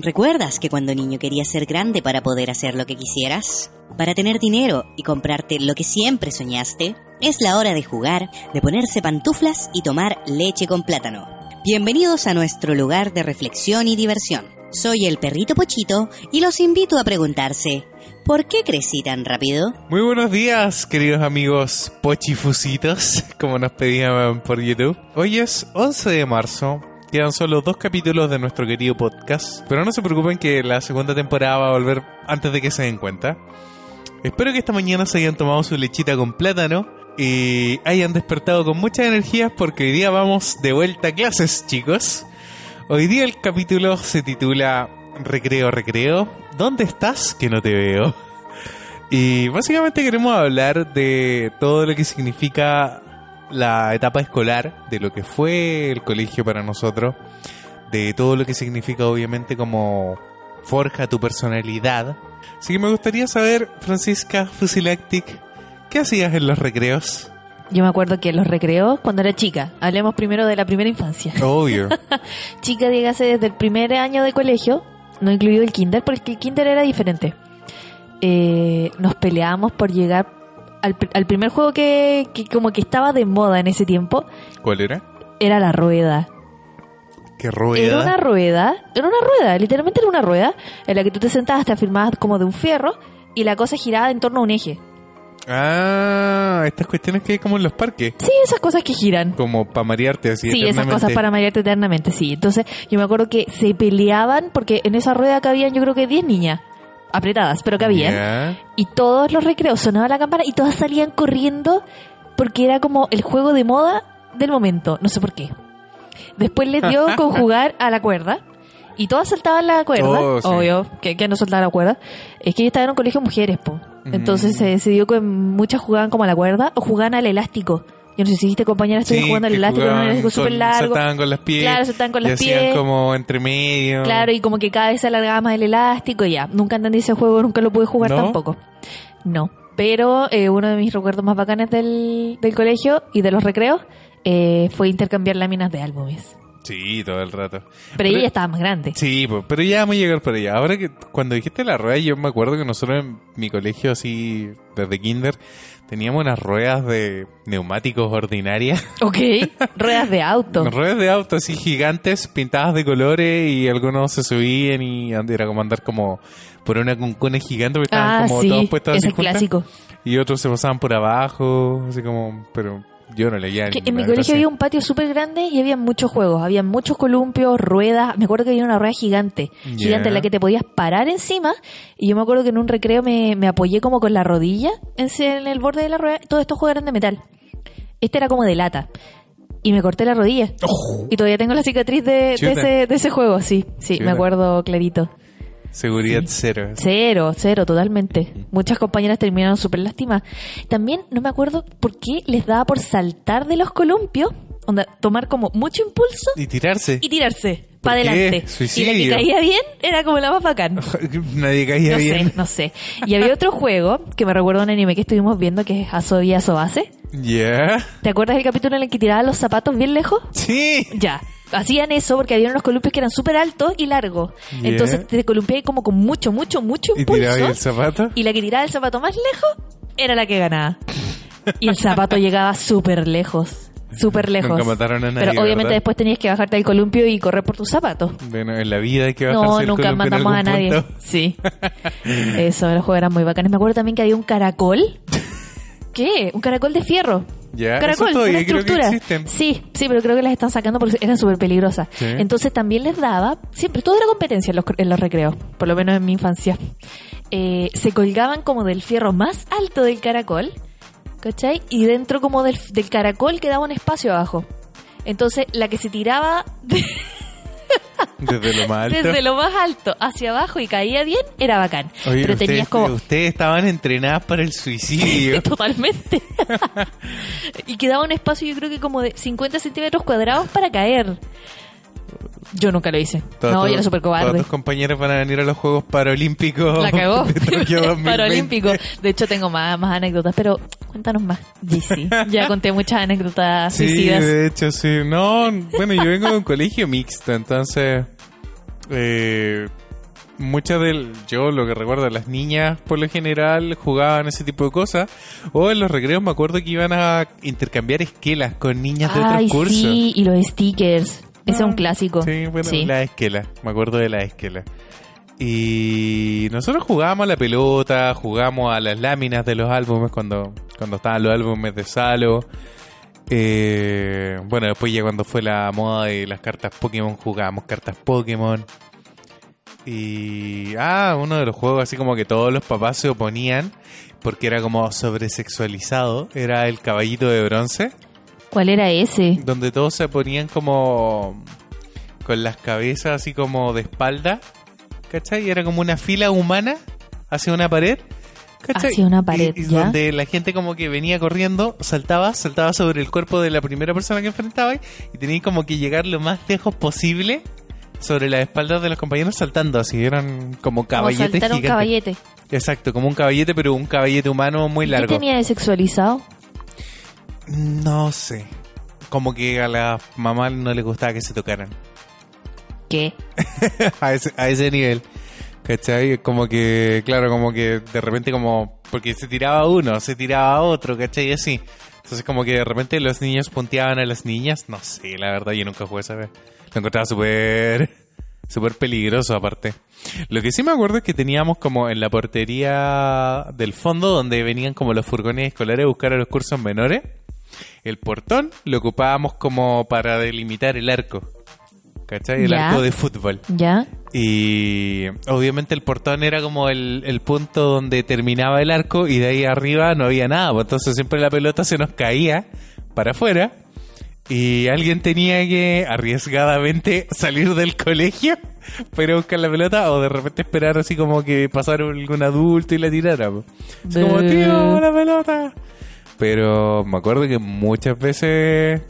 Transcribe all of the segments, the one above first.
¿Recuerdas que cuando niño querías ser grande para poder hacer lo que quisieras? Para tener dinero y comprarte lo que siempre soñaste? Es la hora de jugar, de ponerse pantuflas y tomar leche con plátano. Bienvenidos a nuestro lugar de reflexión y diversión. Soy el perrito Pochito y los invito a preguntarse, ¿por qué crecí tan rápido? Muy buenos días, queridos amigos pochifusitos, como nos pedían por YouTube. Hoy es 11 de marzo. Quedan solo dos capítulos de nuestro querido podcast, pero no se preocupen que la segunda temporada va a volver antes de que se den cuenta. Espero que esta mañana se hayan tomado su lechita con plátano y hayan despertado con muchas energías porque hoy día vamos de vuelta a clases, chicos. Hoy día el capítulo se titula Recreo, Recreo. ¿Dónde estás que no te veo? Y básicamente queremos hablar de todo lo que significa la etapa escolar, de lo que fue el colegio para nosotros, de todo lo que significa obviamente como forja tu personalidad. Así que me gustaría saber, Francisca Fusilactic, ¿qué hacías en los recreos? Yo me acuerdo que en los recreos, cuando era chica, hablemos primero de la primera infancia. Obvio. chica, dígase, desde el primer año de colegio, no incluido el kinder, porque el kinder era diferente. Eh, nos peleábamos por llegar al, al primer juego que, que como que estaba de moda en ese tiempo. ¿Cuál era? Era la rueda. ¿Qué rueda? Era una rueda, era una rueda, literalmente era una rueda, en la que tú te sentabas, te afirmabas como de un fierro y la cosa giraba en torno a un eje. Ah, estas cuestiones que hay como en los parques. Sí, esas cosas que giran. Como para marearte así. Sí, esas cosas para marearte eternamente, sí. Entonces, yo me acuerdo que se peleaban porque en esa rueda cabían yo creo que 10 niñas apretadas, pero cabían. Ya. Y todos los recreos sonaba la campana y todas salían corriendo porque era como el juego de moda del momento, no sé por qué. Después les dio con jugar a la cuerda y todas saltaban la cuerda, Oh, sí. obvio, que, que no soltaba la cuerda. Es que yo estaba en un colegio de mujeres, po. Entonces Mm. se decidió que muchas jugaban como a la cuerda o jugaban al elástico. Yo no sé si viste compañeras Sí, jugando al elástico, un jugaban elástico súper largo. Saltaban con las pies. Claro, saltaban con las pies. como entre medio. Claro, y como que cada vez se alargaba más el elástico y ya. Nunca entendí ese juego, nunca lo pude jugar ¿No? tampoco. No. Pero eh, uno de mis recuerdos más bacanes del, del colegio y de los recreos eh, fue intercambiar láminas de álbumes. Sí, todo el rato. Pero ella ya estaba más grande. Sí, pero ya vamos a llegar por allá. Ahora que cuando dijiste la rueda, yo me acuerdo que nosotros en mi colegio, así, desde kinder, teníamos unas ruedas de neumáticos ordinarias. Ok. Ruedas de auto. Ruedas de auto así gigantes, pintadas de colores y algunos se subían y era como andar como por una cuncuna gigante porque estaban Ah, como sí. todos puestos Ese así es juntas. clásico. Y otros se pasaban por abajo, así como, pero yo no leía Que en mi colegio había un patio súper grande y había muchos juegos. Había muchos columpios, ruedas. Me acuerdo que había una rueda gigante. Gigante en la que te podías parar encima. Y yo me acuerdo que en un recreo me, me apoyé como con la rodilla en, en el borde de la rueda. Todos estos juegos eran de metal. Este era como de lata. Y me corté la rodilla. Y todavía tengo la cicatriz de, de ese, de ese juego, sí. Sí, Chuta. me acuerdo clarito. Seguridad cero. Cero, cero, totalmente. Muchas compañeras terminaron súper lástimas. También no me acuerdo por qué les daba por saltar de los columpios, onda, tomar como mucho impulso Y tirarse. y tirarse ¿Por para adelante. Suicidio. Y la que caía bien era como la más bacán. Nadie caía No bien. sé, no sé. Y había otro juego que me recuerda un anime que estuvimos viendo que es Asobi Asobase. ¿Ya? ¿Te acuerdas del capítulo en el que tiraban los zapatos bien lejos? Sí. Ya. Hacían eso porque había unos columpios que eran súper altos y largos. Yeah. Entonces te columpiabas como con mucho, mucho, mucho ¿Y impulso. el zapato? Y la que tiraba el zapato más lejos era la que ganaba. Y el zapato llegaba súper lejos. Súper lejos. Nunca mataron a nadie, Pero obviamente ¿verdad? después tenías que bajarte del columpio y correr por tus zapatos. Bueno, en la vida hay que bajarse No, el nunca columpio en matamos a nadie. punto. Sí. Eso, los juegos eran muy bacanes. Me acuerdo también que había un caracol. ¿Qué? Un caracol de fierro. Caracol, eso una estructura. Sí, sí, pero creo que las están sacando porque eran súper peligrosas. Sí. Entonces también les daba, siempre, todo era competencia en los, en los recreos, por lo menos en mi infancia. Eh, se colgaban como del fierro más alto del caracol, ¿cachai? Y dentro como del, del caracol quedaba un espacio abajo. Entonces la que se tiraba de- Desde lo más alto. desde lo más alto hacia abajo y caía bien era bacán. Oye, pero ustedes, tenías como... ustedes estaban entrenadas para el suicidio. Totalmente. y quedaba un espacio, yo creo que como de 50 centímetros cuadrados para caer. Yo nunca lo hice. Todos- no, yo era súper Todos cobarde. tus compañeros van a venir a los Juegos Paralímpicos. La cagó. de Tokio 2020. Paralímpico. De hecho, tengo más, más anécdotas, pero cuéntanos más. Ya conté muchas anécdotas Sí, suicidas. de hecho, sí. No, bueno, yo vengo de un colegio mixto, entonces eh, muchas del yo lo que recuerdo las niñas por lo general jugaban ese tipo de cosas o en los recreos me acuerdo que iban a intercambiar esquelas con niñas de otros cursos sí, y los stickers. Ese es un clásico. Sí, bueno, Sí. la esquela. Me acuerdo de la esquela. Y nosotros jugábamos a la pelota, jugábamos a las láminas de los álbumes cuando, cuando estaban los álbumes de Salo. Eh, bueno, después ya cuando fue la moda de las cartas Pokémon, jugábamos cartas Pokémon. Y. Ah, uno de los juegos así como que todos los papás se oponían porque era como sobresexualizado. Era el caballito de bronce ¿Cuál era ese? donde todos se ponían como con las cabezas así como de espalda, ¿cachai? Y era como una fila humana hacia una pared, ¿cachai? Hacia una pared, y, y ¿ya? donde la gente como que venía corriendo, saltaba, saltaba sobre el cuerpo de la primera persona que enfrentaba y tenía como que llegar lo más lejos posible sobre las espaldas de los compañeros saltando así, eran como Como caballetes saltar un caballete. Exacto, como un caballete, pero un caballete humano muy ¿Qué largo. tenía de sexualizado? No sé. Como que a la mamá no le gustaba que se tocaran. ¿Qué? a, ese, a ese nivel. ¿Cachai? Como que, claro, como que de repente como... Porque se tiraba uno, se tiraba otro, ¿cachai? Y así. Entonces como que de repente los niños punteaban a las niñas. No sé, la verdad yo nunca jugué esa vez. Lo encontraba súper... Súper peligroso aparte. Lo que sí me acuerdo es que teníamos como en la portería del fondo donde venían como los furgones escolares a buscar a los cursos menores. El portón lo ocupábamos como para delimitar el arco. ¿Cachai? El Ya. arco de fútbol. ¿Ya? Y obviamente el portón era como el, el punto donde terminaba el arco y de ahí arriba no había nada. pues entonces siempre la pelota se nos caía para afuera y alguien tenía que arriesgadamente salir del colegio para buscar la pelota o de repente esperar así como que pasara algún adulto y la tirara. pues. Como, tío, la pelota. Pero me acuerdo que muchas veces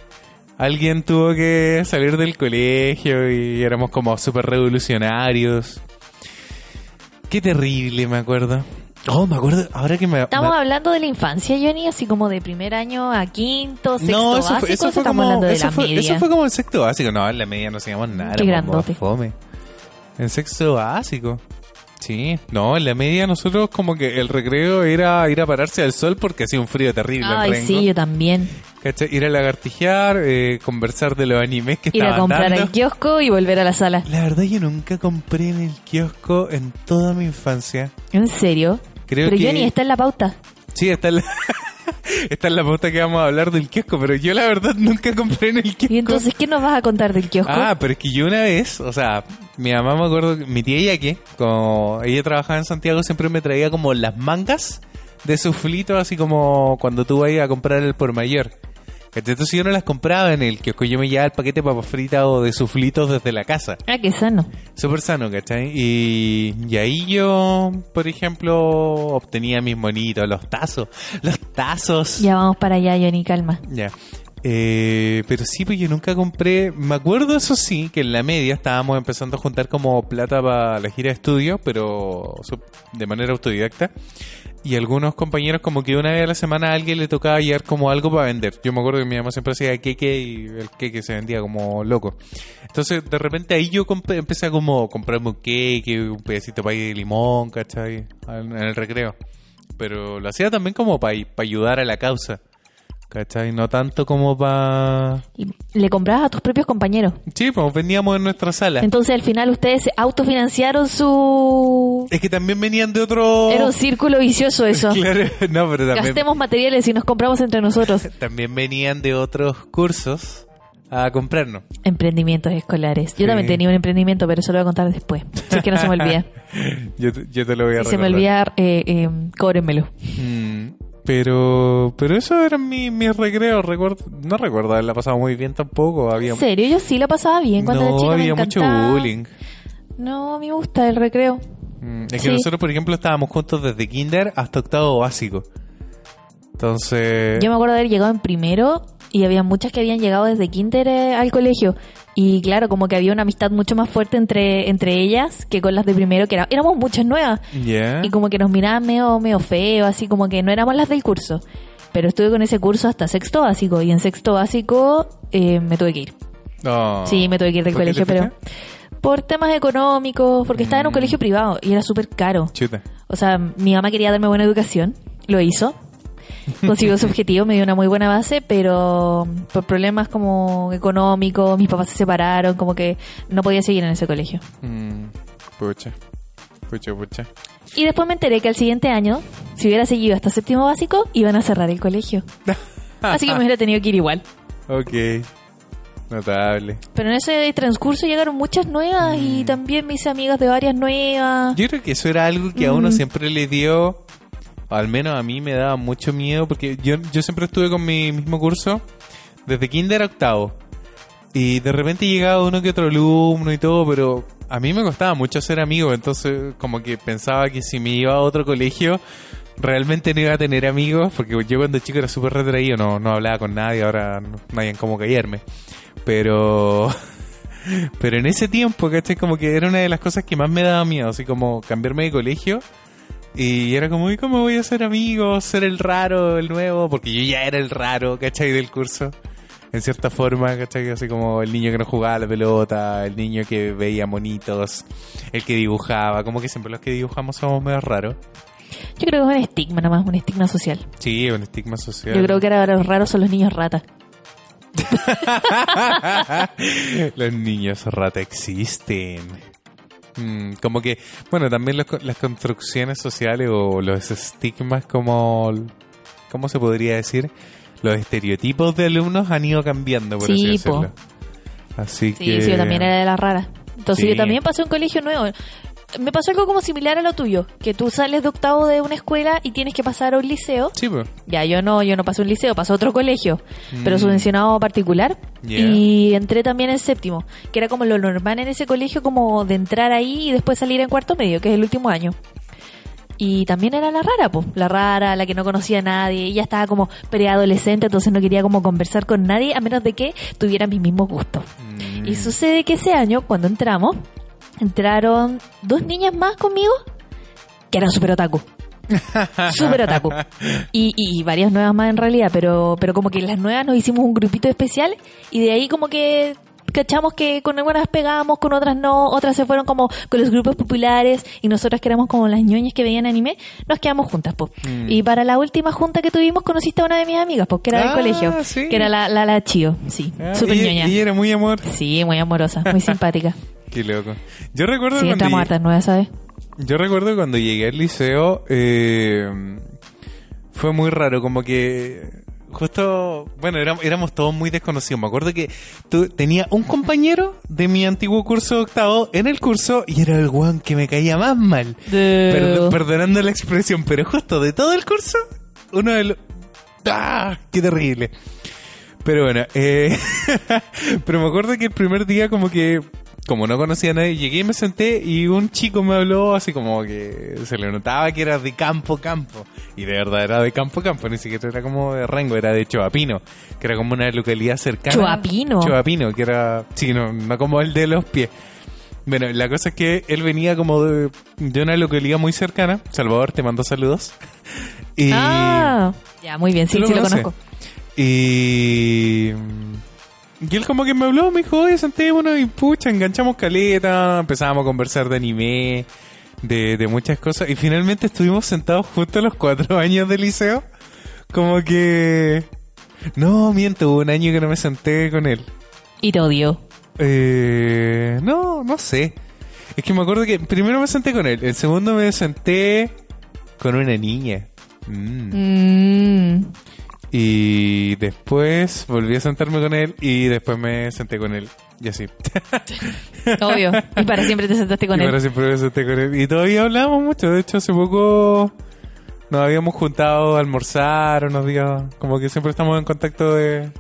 alguien tuvo que salir del colegio y éramos como súper revolucionarios. Qué terrible, me acuerdo. Oh, me acuerdo, ahora que me... Estamos me- hablando de la infancia, Johnny, así como de primer año a quinto, sexto no, eso básico, fue, eso o fue estamos como, hablando de eso la fue, media. eso fue como en sexto básico. No, en la media no hacíamos nada. Qué grandote. fome. En sexto básico. Sí, no, en la media nosotros como que el recreo era ir a pararse al sol porque hacía un frío terrible. en Ay, Rengo. sí, yo también. ¿Cachai? Ir a lagartijear, eh, conversar de los animes que Ir a estaban comprar dando. al kiosco y volver a la sala. La verdad yo nunca compré en el kiosco en toda mi infancia. ¿En serio? Creo Pero que... Johnny, está en la pauta. Sí, está en la... está en la pauta que vamos a hablar del kiosco, pero yo la verdad nunca compré en el kiosco. ¿Y entonces qué nos vas a contar del kiosco? Ah, pero es que yo una vez, o sea, mi mamá me acuerdo, que- mi tía Yaque, como ella trabajaba en Santiago, siempre me traía como las mangas de suflito, así como cuando tú vas a comprar el por mayor. Entonces yo no las compraba en el kiosco, yo me llevaba el paquete de papas fritas o de suflitos desde la casa. Ah, qué sano. Súper sano, ¿cachai? Y, y ahí yo, por ejemplo, obtenía mis monitos, los tazos, los tazos. Ya vamos para allá, Johnny, calma. Ya. Eh, pero sí, pues yo nunca compré. Me acuerdo, eso sí, que en la media estábamos empezando a juntar como plata para la gira de estudio, pero de manera autodidacta. Y algunos compañeros, como que una vez a la semana a alguien le tocaba llevar como algo para vender. Yo me acuerdo que mi mamá siempre hacía queque y el queque se vendía como loco. Entonces, de repente ahí yo empecé a como comprarme un queque, un pedacito pay de limón, ¿cachai? En el recreo. Pero lo hacía también como para ayudar a la causa. ¿Cachai? No tanto como para... Le comprabas a tus propios compañeros. Sí, pues vendíamos en nuestra sala. Entonces al final ustedes se autofinanciaron su... Es que también venían de otro... Era un círculo vicioso eso. Claro, no, pero también, Gastemos materiales y nos compramos entre nosotros. también venían de otros cursos a comprarnos. Emprendimientos escolares. Yo Sí. también tenía un emprendimiento, pero eso lo voy a contar después. Es que no se me olvida. Yo, te- yo te lo voy a Si se me recordar. olvida, eh, eh. Mm, pero pero eso eran mis mis recreos. Recuerdo, no recuerdo haberla pasado muy bien tampoco. Había, ¿En serio? Yo sí lo pasaba bien cuando no, era chica. había me mucho bullying. No, a mí me gusta el recreo. Mm, es que Sí. nosotros, por ejemplo, estábamos juntos desde kinder hasta octavo básico. Entonces... Yo me acuerdo de haber llegado en primero y había muchas que habían llegado desde kinder eh, al colegio. Y claro, como que había una amistad mucho más fuerte entre, entre ellas que con las de primero, que era- éramos muchas nuevas. Y como que nos miraban medio, medio feo, así como que no éramos las del curso. Pero estuve con ese curso hasta sexto básico. Y en sexto básico eh, me tuve que ir. Sí, me tuve que ir del ¿Por qué colegio, pero... por temas económicos, porque estaba en un Mm. colegio privado y era súper caro. Chuta. O sea, mi mamá quería darme buena educación, lo hizo. Consiguió su objetivo, me dio una muy buena base, pero por problemas como económicos, mis papás se separaron, como que no podía seguir en ese colegio. Mm, pucha. Pucha, pucha. Y después me enteré que al siguiente año, si hubiera seguido hasta séptimo básico, iban a cerrar el colegio. Así que me hubiera tenido que ir igual. Ok. Notable. Pero en ese transcurso llegaron muchas nuevas y también me hice amigas de varias nuevas. Yo creo que eso era algo que a uno Mm. siempre le dio, al menos a mí me daba mucho miedo, porque yo, yo siempre estuve con mi mismo curso desde kinder a octavo. Y de repente llegaba uno que otro alumno y todo, pero a mí me costaba mucho ser amigo, entonces como que pensaba que si me iba a otro colegio realmente no iba a tener amigos, porque yo cuando chico era súper retraído, no, no hablaba con nadie, ahora no, no hay en cómo callarme. Pero... Pero en ese tiempo, ¿cachai? Como que era una de las cosas que más me daba miedo, así como cambiarme de colegio. Y era como, ¿y cómo voy a ser amigo? Ser el raro, el nuevo, porque yo ya era el raro, ¿cachai? Del curso. En cierta forma, ¿cachai? Así como el niño que no jugaba a la pelota, el niño que veía monitos, el que dibujaba. Como que siempre los que dibujamos somos medio raros. Yo creo que es un estigma nomás, un estigma social. Sí, es un estigma social. Yo creo que ahora los raros son los niños ratas. Los niños rata existen. Mm, como que, bueno, también los las construcciones sociales o los estigmas como, ¿cómo se podría decir? Los estereotipos de alumnos han ido cambiando, por Sí, así po. decirlo. Así Sí, que... sí, yo también era de las raras. Entonces Sí. yo también pasé a un colegio nuevo. Me pasó algo como similar a lo tuyo, que tú sales de octavo de una escuela y tienes que pasar a un liceo. Sí, pues. Ya, yo no, yo no pasé un liceo, pasé a otro colegio, pero Mm. subvencionado particular. Yeah. Y entré también en séptimo, que era como lo normal en ese colegio, como de entrar ahí y después salir en cuarto medio, que es el último año. Y también era la rara, pues, la rara, la que no conocía a nadie. Ella estaba como preadolescente, entonces no quería como conversar con nadie, a menos de que tuviera mis mismos gustos. Mm. Y sucede que ese año, cuando entramos, entraron dos niñas más conmigo que eran super otaku. super otaku. Y, y varias nuevas más en realidad, pero, pero como que las nuevas nos hicimos un grupito especial y de ahí como que cachamos que con algunas pegábamos, con otras no, otras se fueron como con los grupos populares y nosotras que éramos como las ñoñas que veían anime, nos quedamos juntas, po. Mm. Y para la última junta que tuvimos conociste a una de mis amigas, porque era Ah, del colegio, sí. que era la, la, la Chio, sí, Ah, super ella, ñoña. ella era muy amor. Sí, muy amorosa, muy simpática. Qué loco. Yo recuerdo Sí, cuando entramos llegué- hartas nuevas, ¿sabes? Yo recuerdo cuando llegué al liceo, eh, fue muy raro, como que justo, bueno, éramos, éramos todos muy desconocidos. Me acuerdo que tu- tenía un compañero de mi antiguo curso de octavo en el curso y era el guan que me caía más mal. Perdo- perdonando la expresión, pero justo de todo el curso, uno de los... ¡Ah! ¡Qué terrible! Pero bueno, eh, pero me acuerdo que el primer día como que, como no conocía a nadie, llegué y me senté y un chico me habló así como que se le notaba que era de campo campo. Y de verdad era de campo campo, ni siquiera era como de Rengo, era de Choapino, que era como una localidad cercana. Choapino. Choapino, que era, sí, no, no como el de los pies. Bueno, la cosa es que él venía como de, de una localidad muy cercana. Salvador, te mando saludos. Y, Ah, ya, muy bien, sí, ¿Tú lo sí lo conozco. y, y él como que me habló, me dijo, oye, sentémonos y pucha, enganchamos caleta, empezábamos a conversar de anime, de, de muchas cosas. Y finalmente estuvimos sentados justo a los cuatro años de liceo. Como que... No, miento, hubo un año que no me senté con él. Y te odió. Eh, no, no sé. Es que me acuerdo que primero me senté con él, el segundo me senté con una niña. Mm. Mm, Y después volví a sentarme con él y después me senté con él. Y así. obvio. Y para siempre te sentaste con y él. para siempre me senté con él. Y todavía hablamos mucho. De hecho, hace poco nos habíamos juntado a almorzar unos días. Como que siempre estamos en contacto de...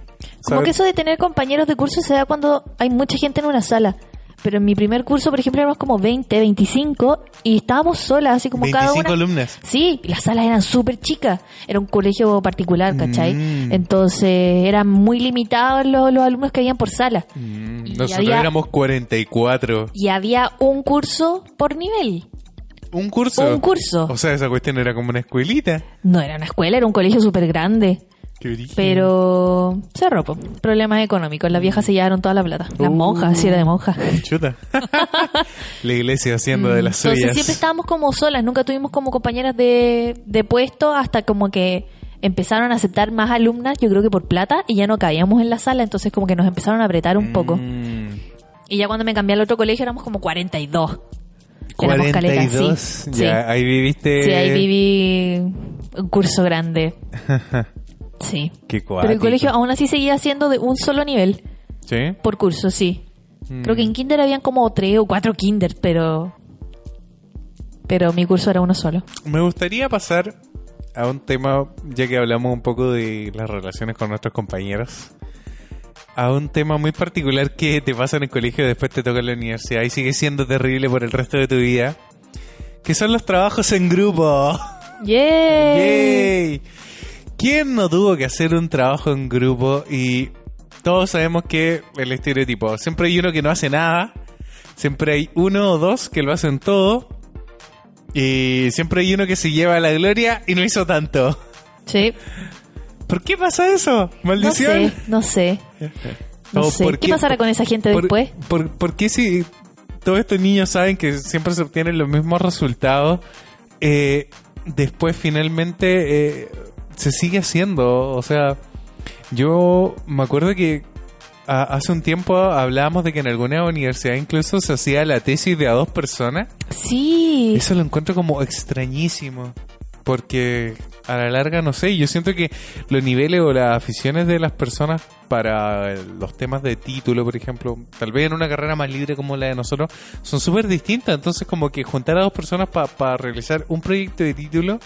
Como que eso de tener compañeros de curso se da cuando hay mucha gente en una sala. Pero en mi primer curso, por ejemplo, éramos como 20, 25 y estábamos solas, así como cada 25 una. alumnas. Sí, las salas eran súper chicas. Era un colegio particular, ¿cachai? Mm. Entonces eran muy limitados los, los alumnos que habían por sala. Mm, Nosotros había- éramos 44. Y había un curso por nivel. ¿Un curso? Un curso. O sea, esa cuestión era como una escuelita. No era una escuela, era un colegio súper grande. Pero cerró, po. problemas económicos. Las viejas se llevaron toda la plata. Las Uh. monjas, sí era de monjas. Chuta. la iglesia haciendo de las Mm. Entonces suyas. siempre estábamos como solas, nunca tuvimos como compañeras de, de puesto hasta como que empezaron a aceptar más alumnas, yo creo que por plata, y ya no caíamos en la sala, entonces como que nos empezaron a apretar un poco. Mm, Y ya cuando me cambié al otro colegio éramos como 42. Éramos caletas, 42. sí. Ya, Sí. ahí viviste. Sí, ahí viví un curso grande. Sí. Qué Pero el colegio aún así seguía siendo de un solo nivel Sí. por curso, sí. Mm. Creo que en kinder habían como tres o cuatro kinder, pero... Pero mi curso era uno solo. Me gustaría pasar a un tema, ya que hablamos un poco de las relaciones con nuestros compañeros, a un tema muy particular que te pasa en el colegio y después te toca en la universidad y sigue siendo terrible por el resto de tu vida, que son los trabajos en grupo. ¡Yay! ¡Yay! ¿Quién no tuvo que hacer un trabajo en grupo? Y todos sabemos que el estereotipo, siempre hay uno que no hace nada, siempre hay uno o dos que lo hacen todo, y siempre hay uno que se lleva la gloria y no hizo tanto. Sí. ¿Por qué pasa eso? No ¿Maldición? sé, no sé. No ¿O sé. por ¿Qué pasará con esa gente por- después? Por, por qué si todos estos niños saben que siempre se obtienen los mismos resultados, eh, después finalmente eh, se sigue haciendo? O sea, yo me acuerdo que a- hace un tiempo hablábamos de que en alguna universidad incluso se hacía la tesis de a dos personas. Sí. Eso lo encuentro como extrañísimo. Porque a la larga, no sé, yo siento que los niveles o las aficiones de las personas para los temas de título, por ejemplo, tal vez en una carrera más libre como la de nosotros, son súper distintas. Entonces, como que juntar a dos personas para realizar un proyecto de título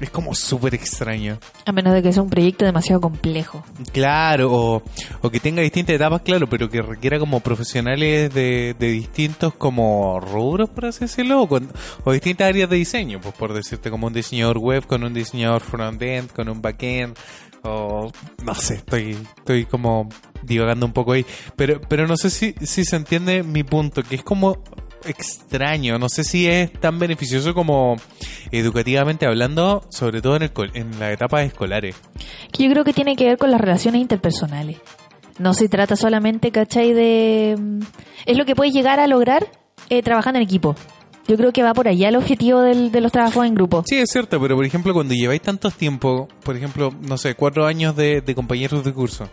es como súper extraño. A menos de que sea un proyecto demasiado complejo. Claro, o, o que tenga distintas etapas, claro, pero que requiera como profesionales de, de distintos como rubros, por así decirlo, o, con- o distintas áreas de diseño, pues por decirte como un diseñador web con un diseñador front-end, con un back-end, o no sé, estoy, estoy como divagando un poco ahí, pero, pero no sé si, si se entiende mi punto, que es como extraño, no sé si es tan beneficioso como educativamente hablando, sobre todo en, el, en las etapas escolares. Yo creo que tiene que ver con las relaciones interpersonales. No se trata solamente, ¿cachai? De... mm, Es lo que puedes llegar a lograr eh, trabajando en equipo. Yo creo que va por allá el objetivo del- de los trabajos en grupo. Sí, es cierto, pero por ejemplo, cuando lleváis tantos tiempo, por ejemplo, no sé, cuatro años de, de compañeros de curso,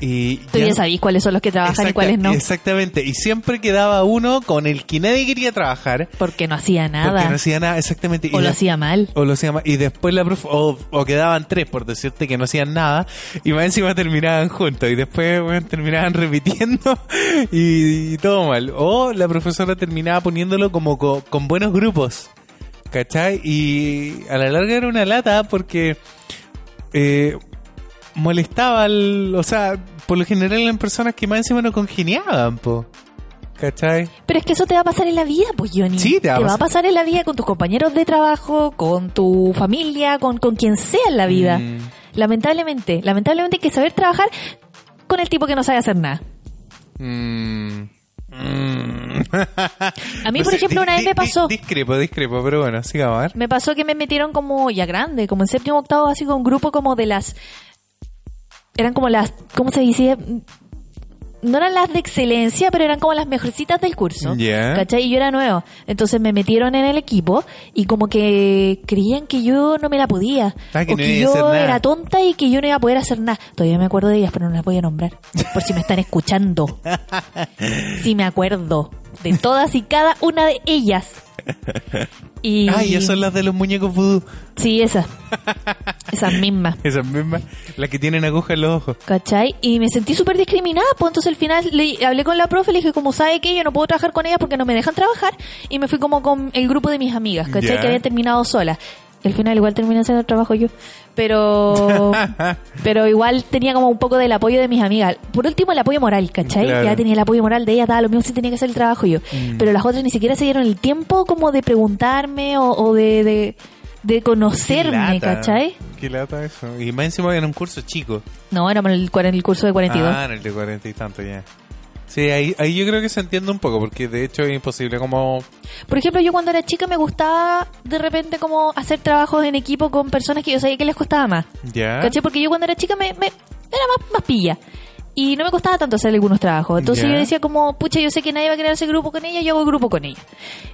y Tú ya sabéis cuáles son los que trabajan y cuáles no. Exactamente, y siempre quedaba uno con el que nadie quería trabajar, Porque no hacía porque nada. no hacía nada, exactamente. y o lo hacía mal. o lo hacía mal, y después la profe, o, o quedaban tres por decirte que no hacían nada, y más encima terminaban juntos, y después bueno, terminaban repitiendo, y, y todo mal. O la profesora terminaba poniéndolo como co- con buenos grupos, ¿cachai? Y a la larga era una lata porque eh, molestaba, al, o sea, por lo general eran personas que más encima no congeniaban, po. ¿Cachai? Pero es que eso te va a pasar en la vida, pues, Johnny. Sí, te va a va a pasar. en la vida con tus compañeros de trabajo, con tu familia, con, con quien sea en la vida. Mm. Lamentablemente, lamentablemente hay que saber trabajar con el tipo que no sabe hacer nada. Mm. Mm. A mí, por ejemplo, una vez me pasó. di- Discrepo, discrepo, pero bueno, sigamos a ver. Me pasó que me metieron como ya grande, como en séptimo octavo, así con un grupo como de las. Eran como las. ¿Cómo se dice? No eran las de excelencia, pero eran como las mejorcitas del curso. ¿Cachai? Y yo era nuevo. Entonces me metieron en el equipo y como que creían que yo no me la podía. Ah, que o no que yo era tonta y que yo no iba a poder hacer nada. Todavía me acuerdo de ellas, pero no las voy a nombrar. Por si me están escuchando. Sí me acuerdo de todas y cada una de ellas. Y... Ah, ya son las de los muñecos vudú. Sí, esas. Esas mismas. Esas mismas, las que tienen agujas en los ojos. ¿Cachai? Y me sentí súper discriminada, pues entonces al final le hablé con la profe, le dije, como sabe que yo no puedo trabajar con ellas porque no me dejan trabajar, y me fui como con el grupo de mis amigas, ¿cachai? Ya. Que habían terminado solas. Al final igual terminé haciendo el trabajo yo. Pero pero igual tenía como un poco del apoyo de mis amigas. Por último, el apoyo moral, ¿cachai? Claro. Ya tenía el apoyo moral de ellas, daba lo mismo si tenía que hacer el trabajo yo. Mm. Pero las otras ni siquiera se dieron el tiempo como de preguntarme o, o de, de, de conocerme, Qué. ¿cachai? Qué lata eso. Y más encima en un curso chico. No, en el, en el curso de 42. Ah, en el de cuarenta y tanto ya. Sí, ahí, ahí yo creo que se entiende un poco, porque de hecho es imposible como... Por ejemplo, yo cuando era chica me gustaba de repente como hacer trabajos en equipo con personas que yo sabía que les costaba más. ¿Ya? Porque yo cuando era chica me, me- era más, más pilla. Y no me costaba tanto hacer algunos trabajos. Entonces Ya. yo decía como, pucha, yo sé que nadie va a querer hacer grupo con ella, yo hago grupo con ella.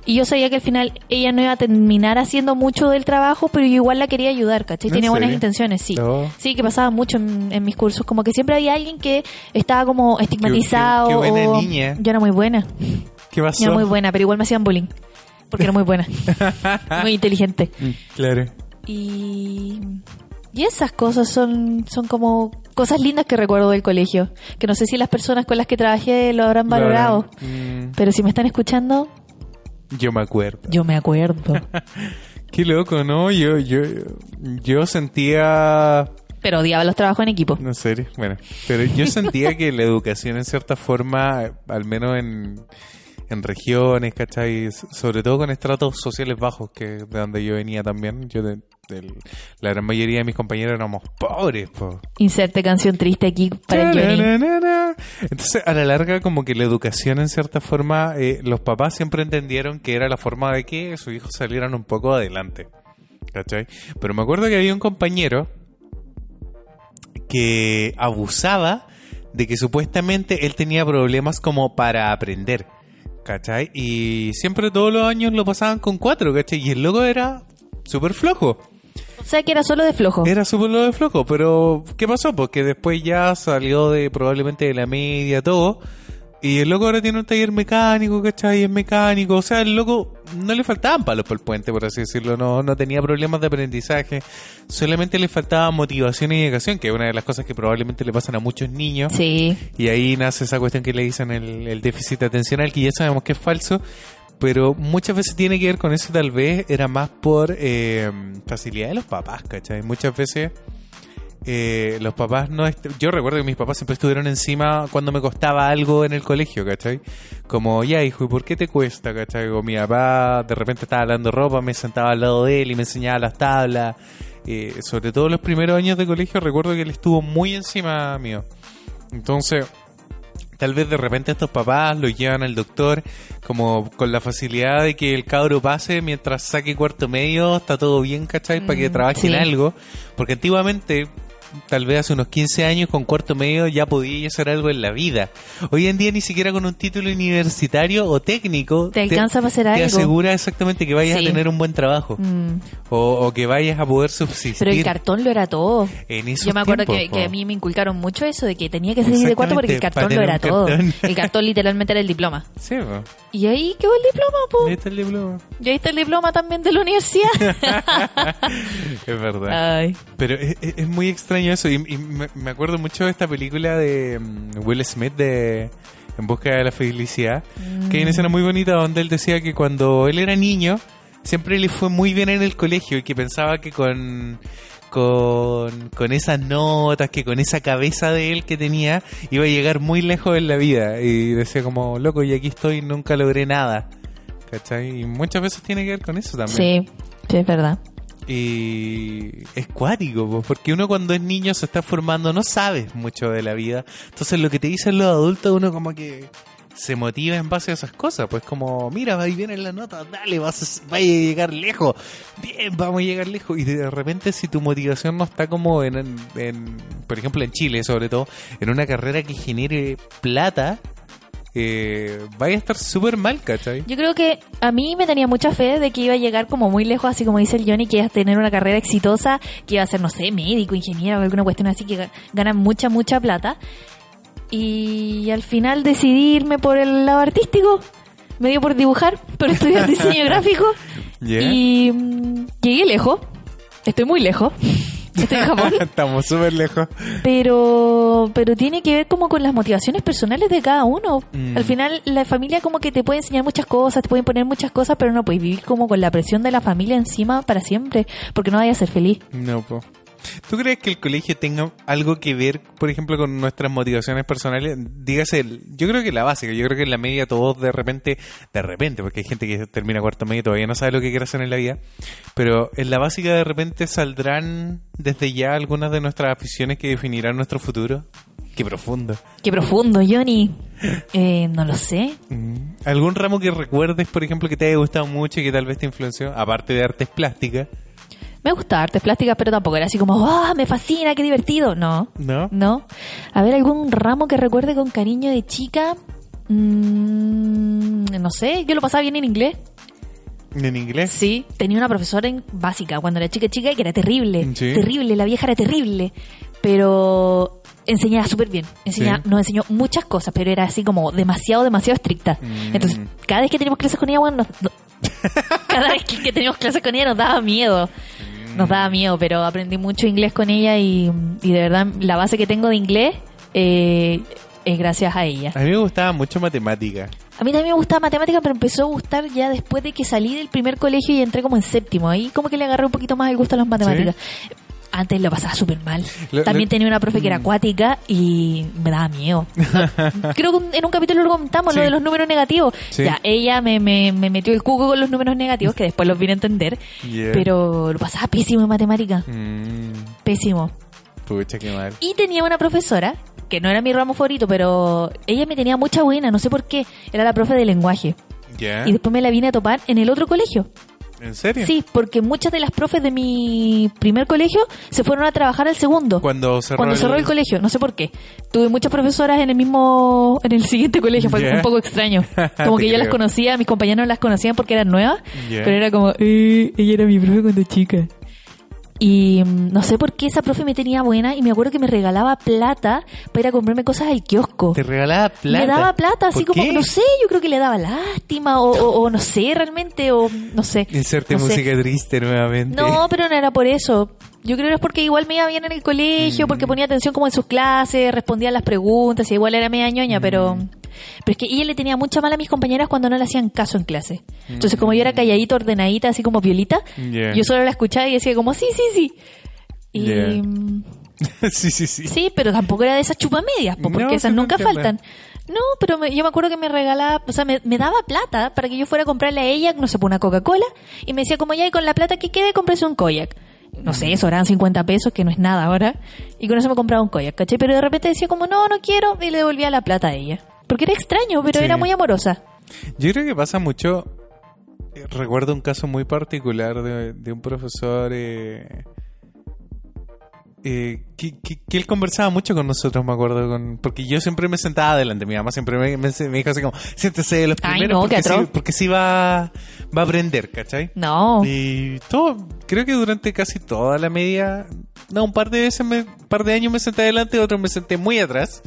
Y yo sabía que al final ella no iba a terminar haciendo mucho del trabajo, pero yo igual la quería ayudar, ¿cachai? ¿En Tenía buenas intenciones, sí. Oh. Sí, que pasaba mucho en, en mis cursos. Como que siempre había alguien que estaba como estigmatizado. qué buena o- niña. Yo era muy buena. ¿Qué pasó? Yo era muy buena, pero igual me hacían bullying. Porque era muy buena. muy inteligente. Claro. Y, y esas cosas son, son como cosas lindas que recuerdo del colegio. Que no sé si las personas con las que trabajé lo habrán valorado. Mm, Pero si me están escuchando, yo me acuerdo. yo me acuerdo. Qué loco, ¿no? Yo, yo, yo sentía... Pero odiaba los trabajos en equipo. No sé, bueno, pero yo sentía que la educación en cierta forma, al menos en, en regiones, ¿cachai? Sobre todo con estratos sociales bajos, que de donde yo venía también, yo la gran mayoría de mis compañeros éramos pobres, po. Inserte canción triste aquí para el Johnny. Entonces, a la larga, como que la educación, en cierta forma, eh, los papás siempre entendieron que era la forma de que sus hijos salieran un poco adelante. ¿Cachai? Pero me acuerdo que había un compañero que abusaba de que supuestamente él tenía problemas como para aprender. ¿Cachai? Y siempre todos los años lo pasaban con cuatro, ¿cachai? Y el loco era súper flojo. Sea que era solo de flojo. Era súper lo de flojo, pero ¿qué pasó? Porque después ya salió de probablemente de la media, todo. Y el loco ahora tiene un taller mecánico, ¿cachai? Es mecánico. O sea, el loco no le faltaban palos por el puente, por así decirlo. No, no tenía problemas de aprendizaje. Solamente le faltaba motivación y educación, que es una de las cosas que probablemente le pasan a muchos niños. Sí. Y ahí nace esa cuestión que le dicen el, el déficit atencional, que ya sabemos que es falso, pero muchas veces tiene que ver con eso, tal vez era más por eh, facilidad de los papás, ¿cachai? Muchas veces eh, los papás no... Yo recuerdo que mis papás siempre estuvieron encima cuando me costaba algo en el colegio, ¿cachai? Como, ya hijo, ¿y por qué te cuesta, cachai? O mi papá de repente estaba hablando ropa, me sentaba al lado de él y me enseñaba las tablas. Eh, sobre todo los primeros años de colegio recuerdo que él estuvo muy encima mío. Entonces, tal vez de repente estos papás lo llevan al doctor como con la facilidad de que el cabro pase mientras saque cuarto medio, está todo bien, ¿cachai? Para que Mm, trabaje en sí. algo. Porque antiguamente, tal vez hace unos 15 años, con cuarto medio ya podía hacer algo en la vida. Hoy en día ni siquiera con un título universitario o técnico Te alcanza para hacer te algo. asegura exactamente que vayas Sí. a tener un buen trabajo. Mm. O, o que vayas a poder subsistir. Pero el cartón lo era todo. En Yo me acuerdo tiempos, que, a mí me inculcaron mucho eso de que tenía que salir de cuarto porque el cartón lo era todo. cartón. El cartón literalmente era el diploma. Sí, po. Y ahí quedó el diploma, po. Ahí está el diploma. Y ahí está el diploma también de la universidad. es verdad. Ay. Pero es muy extraño eso. Y, y me, me acuerdo mucho de esta película de mm, Will Smith de En busca de la felicidad. Que hay una escena muy bonita donde él decía que cuando él era niño, siempre le fue muy bien en el colegio y que pensaba que con. Con, con esas notas, que con esa cabeza de él que tenía, iba a llegar muy lejos en la vida. Y decía como, loco, y aquí estoy, nunca logré nada. ¿Cachai? Y muchas veces tiene que ver con eso también. Sí, sí, es verdad. Y es cuático, po, porque uno cuando es niño se está formando, no sabes mucho de la vida. Entonces lo que te dicen los adultos, uno como que se motiva en base a esas cosas. Pues como, mira, ahí viene la nota, dale, vas a, vaya a llegar lejos. Bien, vamos a llegar lejos. Y de repente si tu motivación no está como en- en- por ejemplo en Chile sobre todo, en una carrera que genere plata, eh, vaya a estar súper mal, ¿cachai? Yo creo que a mí me tenía mucha fe de que iba a llegar como muy lejos, así como dice el Johnny, que iba a tener una carrera exitosa, que iba a ser, no sé, médico, ingeniero alguna cuestión así, que ga- ganan mucha, mucha plata. Y al final decidí irme por el lado artístico. Me dio por dibujar, por estudiar diseño gráfico. Yeah. Y mm, llegué lejos. Estoy muy lejos. Estoy en Japón. Estamos súper lejos. pero pero tiene que ver como con las motivaciones personales de cada uno. Mm. Al final la familia como que te puede enseñar muchas cosas, te pueden poner muchas cosas, pero no puedes vivir como con la presión de la familia encima para siempre, porque no vayas a ser feliz. No, po. ¿Tú crees que el colegio tenga algo que ver, por ejemplo, con nuestras motivaciones personales? Dígase, yo creo que la básica, yo creo que en la media todos de repente, de repente, porque hay gente que termina cuarto medio y todavía no sabe lo que quiere hacer en la vida, pero en la básica de repente saldrán desde ya algunas de nuestras aficiones que definirán nuestro futuro. Qué profundo. Qué profundo, Johnny. Eh, no lo sé. Mm. ¿Algún ramo que recuerdes, por ejemplo, que te haya gustado mucho y que tal vez te influenció? Aparte de artes plásticas. Me gusta artes plásticas, pero tampoco era así como, ¡ah, me fascina, qué divertido! No. ¿No? No. A ver, algún ramo que recuerde con cariño de chica. Mm, no sé, yo lo pasaba bien en inglés. ¿En inglés? Sí, tenía una profesora en básica cuando era chica chica que era terrible. Sí. Terrible, la vieja era terrible. Pero enseñaba súper bien. Enseñaba, Sí. Nos enseñó muchas cosas, pero era así como demasiado, demasiado estricta. Mm. Entonces, cada vez que teníamos clases con ella, bueno, nos- no- cada vez que, que teníamos clases con ella nos daba miedo. Nos daba miedo, pero aprendí mucho inglés con ella y, y de verdad la base que tengo de inglés eh, es gracias a ella. A mí me gustaba mucho matemática. A mí también me gustaba matemática, pero empezó a gustar ya después de que salí del primer colegio y entré como en séptimo. Ahí como que le agarré un poquito más el gusto a las matemáticas. Antes lo pasaba súper mal. También tenía una profe que era acuática y me daba miedo. Creo que en un capítulo lo comentamos, Sí. lo de los números negativos. Sí. Ya, ella me, me, me metió el cuco con los números negativos, que después los vine a entender. Yeah. Pero lo pasaba pésimo en matemática. Mm, Pésimo. pucha, qué mal. Y tenía una profesora, que no era mi ramo favorito, pero ella me tenía mucha buena, no sé por qué. Era la profe de lenguaje. ¿Ya? Y después me la vine a topar en el otro colegio. ¿En serio? Sí, porque muchas de las profes de mi primer colegio se fueron a trabajar al segundo. Cuando cerró, Cuando cerró el colegio, no sé por qué. Tuve muchas profesoras en el mismo, en el siguiente colegio, fue un poco extraño. Como que yo las conocía, mis compañeros las conocían porque eran nuevas, pero era como, eh, ella era mi profe cuando chica. Y mm, no sé por qué esa profe me tenía buena y me acuerdo que me regalaba plata para ir a comprarme cosas al kiosco. Te regalaba plata. Me daba plata, así ¿Por como, qué? no sé, yo creo que le daba lástima o, o- o no sé realmente, o no sé. Inserte No sé. música triste nuevamente. No, pero no era por eso. Yo creo que es porque igual me iba bien en el colegio, Mm. porque ponía atención como en sus clases, respondía a las preguntas, y igual era media ñoña. Mm. Pero es que ella le tenía mucha mala a mis compañeras cuando no le hacían caso en clase. Entonces, como yo Mm. era calladita, ordenadita, así como violita, Yeah. yo solo la escuchaba y decía como, sí, sí, sí. Y... Yeah. mm, sí, sí, sí. Sí, pero tampoco era de esas chupamedias, po, porque No, esas nunca entiendo. faltan. No, pero me- yo me acuerdo que me regalaba, o sea, me, me daba plata para que yo fuera a comprarle a ella, no sé, pues, una Coca-Cola, y me decía como ya, y con la plata que quede, cómprese un koyak. No sé, sobraban 50 pesos, que no es nada ahora, y con eso me compraba un koyak, ¿cachai? Pero de repente decía como, no, no quiero, y le devolvía la plata a ella. Porque era extraño, pero Sí. era muy amorosa. Yo creo que pasa mucho. eh, Recuerdo un caso muy particular de, de un profesor eh, eh, que, que- que él conversaba mucho con nosotros, me acuerdo, con, porque yo siempre me sentaba adelante. Mi mamá siempre me, me, me dijo así como: siéntese de los Ay, primeros no, qué porque, sí, porque sí va, va a aprender, ¿cachai? No. Y todo, creo que durante casi toda la media, no, un par de veces, me, un par de años me senté adelante, otros me senté muy atrás.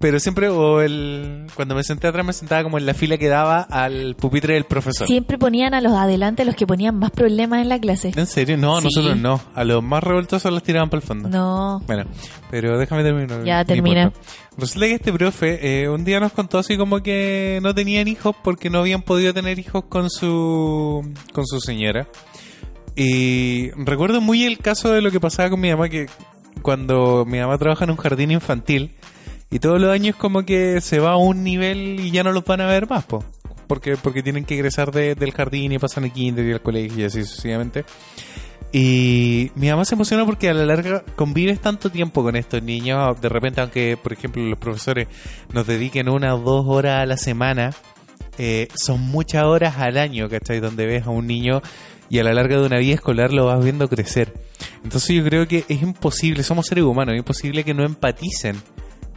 Pero siempre, o el, cuando me senté atrás, me sentaba como en la fila que daba al pupitre del profesor. Siempre ponían a los adelante los que ponían más problemas en la clase. ¿En serio? No, Sí. nosotros no. A los más revoltosos los tiraban para el fondo. No. Bueno, pero déjame terminar. Ya, termina. Resulta que este profe eh, un día nos contó así como que no tenían hijos porque no habían podido tener hijos con su con su señora. Y recuerdo muy el caso de lo que pasaba con mi mamá que cuando mi mamá trabaja en un jardín infantil y todos los años como que se va a un nivel y ya no los van a ver más, po. Porque, porque tienen que egresar de- del jardín y pasan el kinder y al colegio y así sucesivamente. Y mi mamá se emociona porque a la larga convives tanto tiempo con estos niños. De repente, aunque por ejemplo los profesores nos dediquen una o dos horas a la semana, eh, son muchas horas al año, ¿cachai? Donde ves a un niño y a la larga de una vida escolar lo vas viendo crecer. Entonces yo creo que es imposible, somos seres humanos, es imposible que no empaticen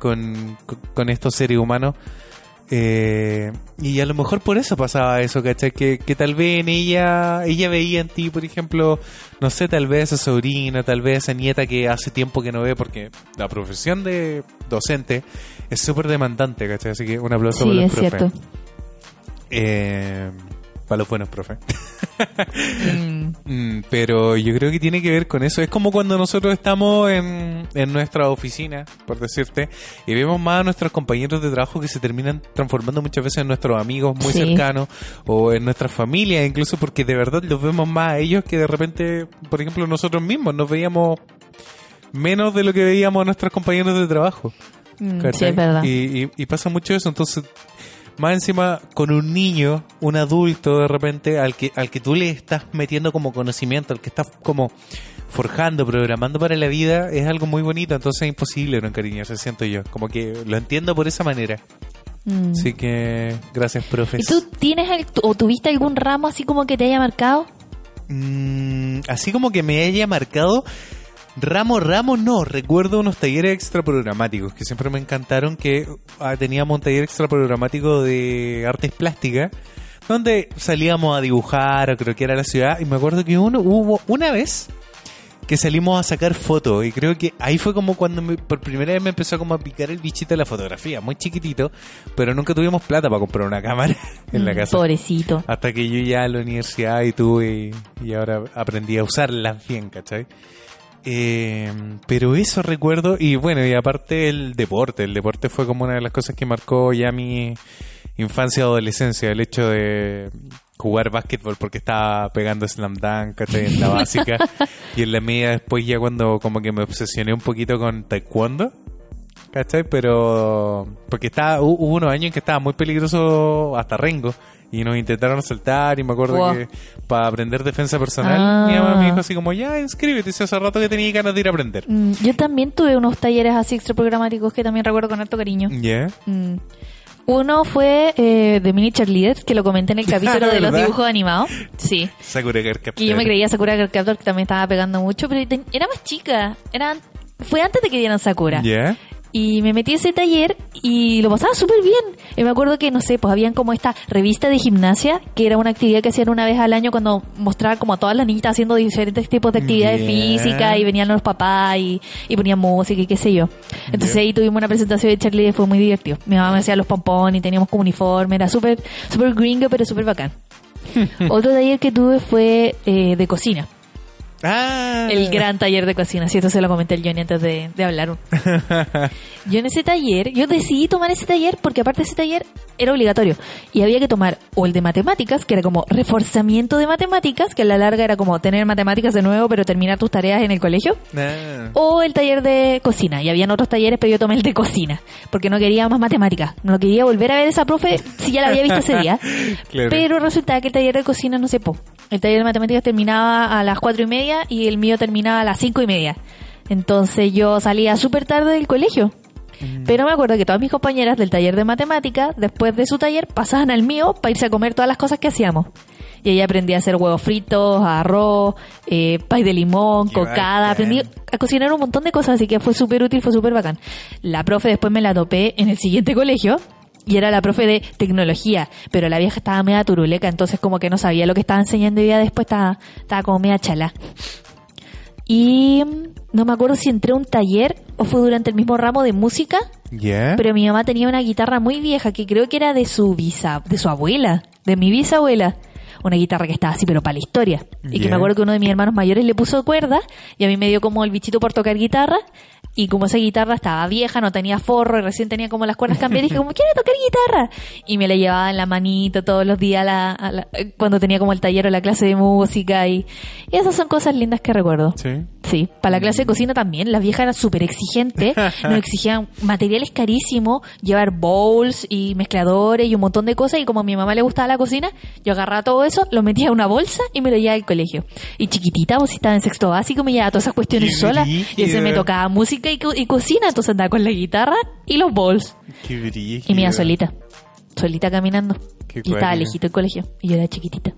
con- con estos seres humanos. Eh, y a lo mejor por eso pasaba eso, ¿cachai? Que, que tal vez en ella, ella veía en ti, por ejemplo, no sé, tal vez esa sobrina, tal vez esa nieta que hace tiempo que no ve, porque la profesión de docente es súper demandante, ¿cachai? Así que un aplauso para Sí, los es cierto. Eh, para los buenos profes. Mm. Mm, pero yo creo que tiene que ver con eso. Es como cuando nosotros estamos en, en nuestra oficina, por decirte, y vemos más a nuestros compañeros de trabajo que se terminan transformando muchas veces en nuestros amigos muy Sí. cercanos o en nuestra familia, incluso porque de verdad los vemos más a ellos que de repente, por ejemplo, nosotros mismos nos veíamos menos de lo que veíamos a nuestros compañeros de trabajo. Mm, sí, es verdad. Y, y- y pasa mucho eso, entonces, más encima con un niño, un adulto de repente, al que, al que tú le estás metiendo como conocimiento, al que estás como forjando, programando para la vida, es algo muy bonito, entonces es imposible no encariñarse, siento yo. Como que lo entiendo por esa manera. Mm. Así que gracias, profes. ¿Y tú tienes o tuviste algún ramo así como que te haya marcado? Mm, así como que me haya marcado ramo ramo no recuerdo unos talleres extra programáticos que siempre me encantaron que ah, teníamos un taller extra programático de artes plásticas donde salíamos a dibujar o creo que era la ciudad y me acuerdo que uno hubo una vez que salimos a sacar fotos y creo que ahí fue como cuando me- por primera vez me empezó como a picar el bichito de la fotografía muy chiquitito pero nunca tuvimos plata para comprar una cámara en la Mm, casa Pobrecito. hasta que yo ya a la universidad y tuve y ahora aprendí a usarlas bien, ¿cachai? Eh, pero eso recuerdo y bueno, y aparte el deporte, el deporte fue como una de las cosas que marcó ya mi infancia y adolescencia, el hecho de jugar básquetbol porque estaba pegando slam dunk. En la básica y en la media después ya cuando como que me obsesioné un poquito con taekwondo. ¿Cachai? Pero. Porque estaba, hu- hubo unos años en que estaba muy peligroso hasta Rengo. Y nos intentaron saltar. Y me acuerdo Wow. que para aprender defensa personal, Ah. mi mamá me dijo así como: Ya, inscríbete. Si hace rato que tenía ganas de ir a aprender. Mm, Yo también tuve unos talleres así extra programáticos que también recuerdo con harto cariño. Mm. Uno fue eh, de Mini Cheerleaders, que lo comenté en el capítulo de los dibujos animados. Sí. Sakura Card Captor. Que yo me creía Sakura Card Captor, que también estaba pegando mucho, pero era más chica. Era, fue antes de que dieran Sakura. ¿Ya? Y me metí a ese taller y lo pasaba súper bien. Y me acuerdo que, no sé, pues habían como esta revista de gimnasia, que era una actividad que hacían una vez al año cuando mostraban como a todas las niñitas haciendo diferentes tipos de actividades físicas y venían los papás y, y ponían música y qué sé yo. Entonces ahí tuvimos una presentación de Charlie y fue muy divertido. Mi mamá me hacía los pompones y teníamos como uniforme, era súper, súper gringo pero súper bacán. Otro taller que tuve fue eh, de cocina. Ah. El gran taller de cocina, sí, esto se lo comenté el Johnny antes de, de hablar. Yo en ese taller, yo decidí tomar ese taller porque aparte ese taller era obligatorio y había que tomar o el de matemáticas, que era como reforzamiento de matemáticas, que a la larga era como tener matemáticas de nuevo pero terminar tus tareas en el colegio, Ah. o el taller de cocina. Y habían otros talleres, pero yo tomé el de cocina porque no quería más matemáticas, no quería volver a ver esa profe si ya la había visto ese día. Claro. Pero resultaba que el taller de cocina no se po. El taller de matemáticas terminaba a las cuatro y media y el mío terminaba a las cinco y media. Entonces yo salía súper tarde del colegio. Pero me acuerdo que todas mis compañeras del taller de matemáticas, después de su taller, pasaban al mío para irse a comer todas las cosas que hacíamos. Y ahí aprendí a hacer huevos fritos, arroz, eh, pay de limón, Qué cocada. bacán. Aprendí a cocinar un montón de cosas, así que fue súper útil, fue súper bacán. La profe después me la topé en el siguiente colegio. Y era la profe de tecnología, pero la vieja estaba media turuleca, entonces como que no sabía lo que estaba enseñando y ya después estaba, estaba como media chala. Y no me acuerdo si entré a un taller o fue durante el mismo ramo de música, pero mi mamá tenía una guitarra muy vieja que creo que era de su bisa, de su abuela, de mi bisabuela. Una guitarra que estaba así, pero para la historia. Y que me acuerdo que uno de mis hermanos mayores le puso cuerda y a mí me dio como el bichito por tocar guitarra. Y como esa guitarra estaba vieja, no tenía forro y recién tenía como las cuerdas cambiadas, dije como, quiero tocar guitarra. Y me la llevaba en la manito todos los días a la- a la- cuando tenía como el taller o la clase de música. Y, y esas son cosas lindas que recuerdo. Sí. Sí, para la clase de cocina también. Las viejas eran súper exigentes. Nos exigían materiales carísimos, llevar bowls y mezcladores y un montón de cosas. Y como a mi mamá le gustaba la cocina, yo agarraba todo eso, lo metía en una bolsa y me lo llevaba al colegio. Y chiquitita, pues si estaba en sexto básico, me llevaba todas esas cuestiones sola. Y ese me tocaba música y, co- y cocina. Entonces andaba con la guitarra y los bowls. Qué. Y me iba solita. Solita caminando. Qué y estaba lejito el colegio. Y yo era chiquitita.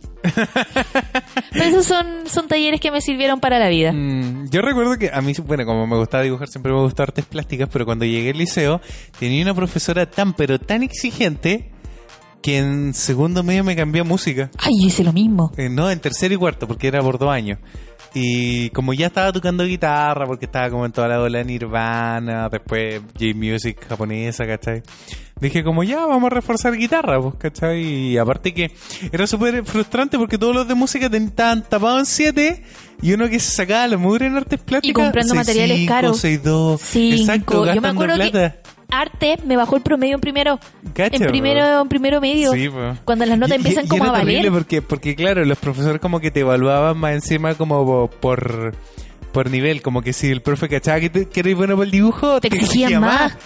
Pero esos son, son talleres que me sirvieron para la vida. Mm, yo recuerdo que a mí, bueno, como me gustaba dibujar, siempre me gustó artes plásticas, pero cuando llegué al liceo tenía una profesora tan, pero tan exigente que en segundo medio me cambió a música. Ay, hice lo mismo. Eh, no, en tercero y cuarto, porque era por dos años. Y como ya estaba tocando guitarra, porque estaba como en toda la ola Nirvana, después J-Music japonesa, ¿cachai? Dije como ya, vamos a reforzar guitarra, pues, ¿cachai? Y aparte que era súper frustrante porque todos los de música estaban tapados en 7 y uno que se sacaba la mugre en artes plásticas. comprando materiales 6.5, caros. 6.2. Cinco. Exacto, Yo me gastando acuerdo plata. que arte me bajó el promedio en primero. En primero, en primero medio. Sí, po. Cuando las notas Y- empiezan y- y como a era valer. Porque, porque, claro, los profesores como que te evaluaban más encima como por, por nivel. Como que si el profe cachaba que, te- que eres bueno para el dibujo, Te exigían más.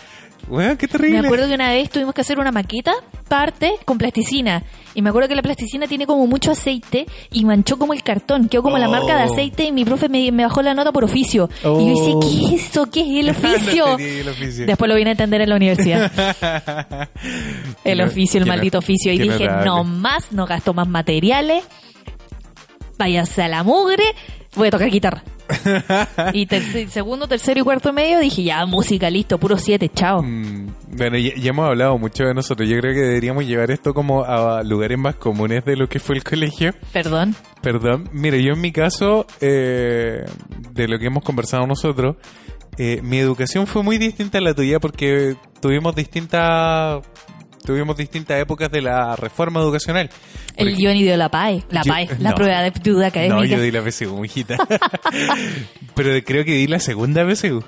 Weón, qué Me terrible. acuerdo que una vez tuvimos que hacer una maqueta parte con plasticina. Y me acuerdo que la plasticina tiene como mucho aceite y manchó como el cartón. Quedó como la Oh. marca de aceite y mi profe me, me bajó la nota por oficio. Y yo decía, Oh. ¿qué es eso? ¿Qué es el oficio? tenía el oficio. Después lo vine a entender en la universidad. El oficio, el maldito oficio. Y dije, no más, no gasto más materiales. Váyanse a la mugre. Voy a tocar guitarra. y terce- segundo, tercero y cuarto medio dije, ya, música, listo, puro siete, chao. Mm, Bueno, ya, ya hemos hablado mucho de nosotros. Yo creo que deberíamos llevar esto como a lugares más comunes de lo que fue el colegio. Perdón. Perdón. Mire, yo en mi caso, eh, de lo que hemos conversado nosotros, eh, mi educación fue muy distinta a la tuya porque tuvimos distintas tuvimos distintas épocas de la reforma educacional. El Porque- Johnny dio la PAE, la Yo- PAE, la no. prueba de aptitud académica. No, yo di la PSU, hijita. pero creo que di la segunda PSU.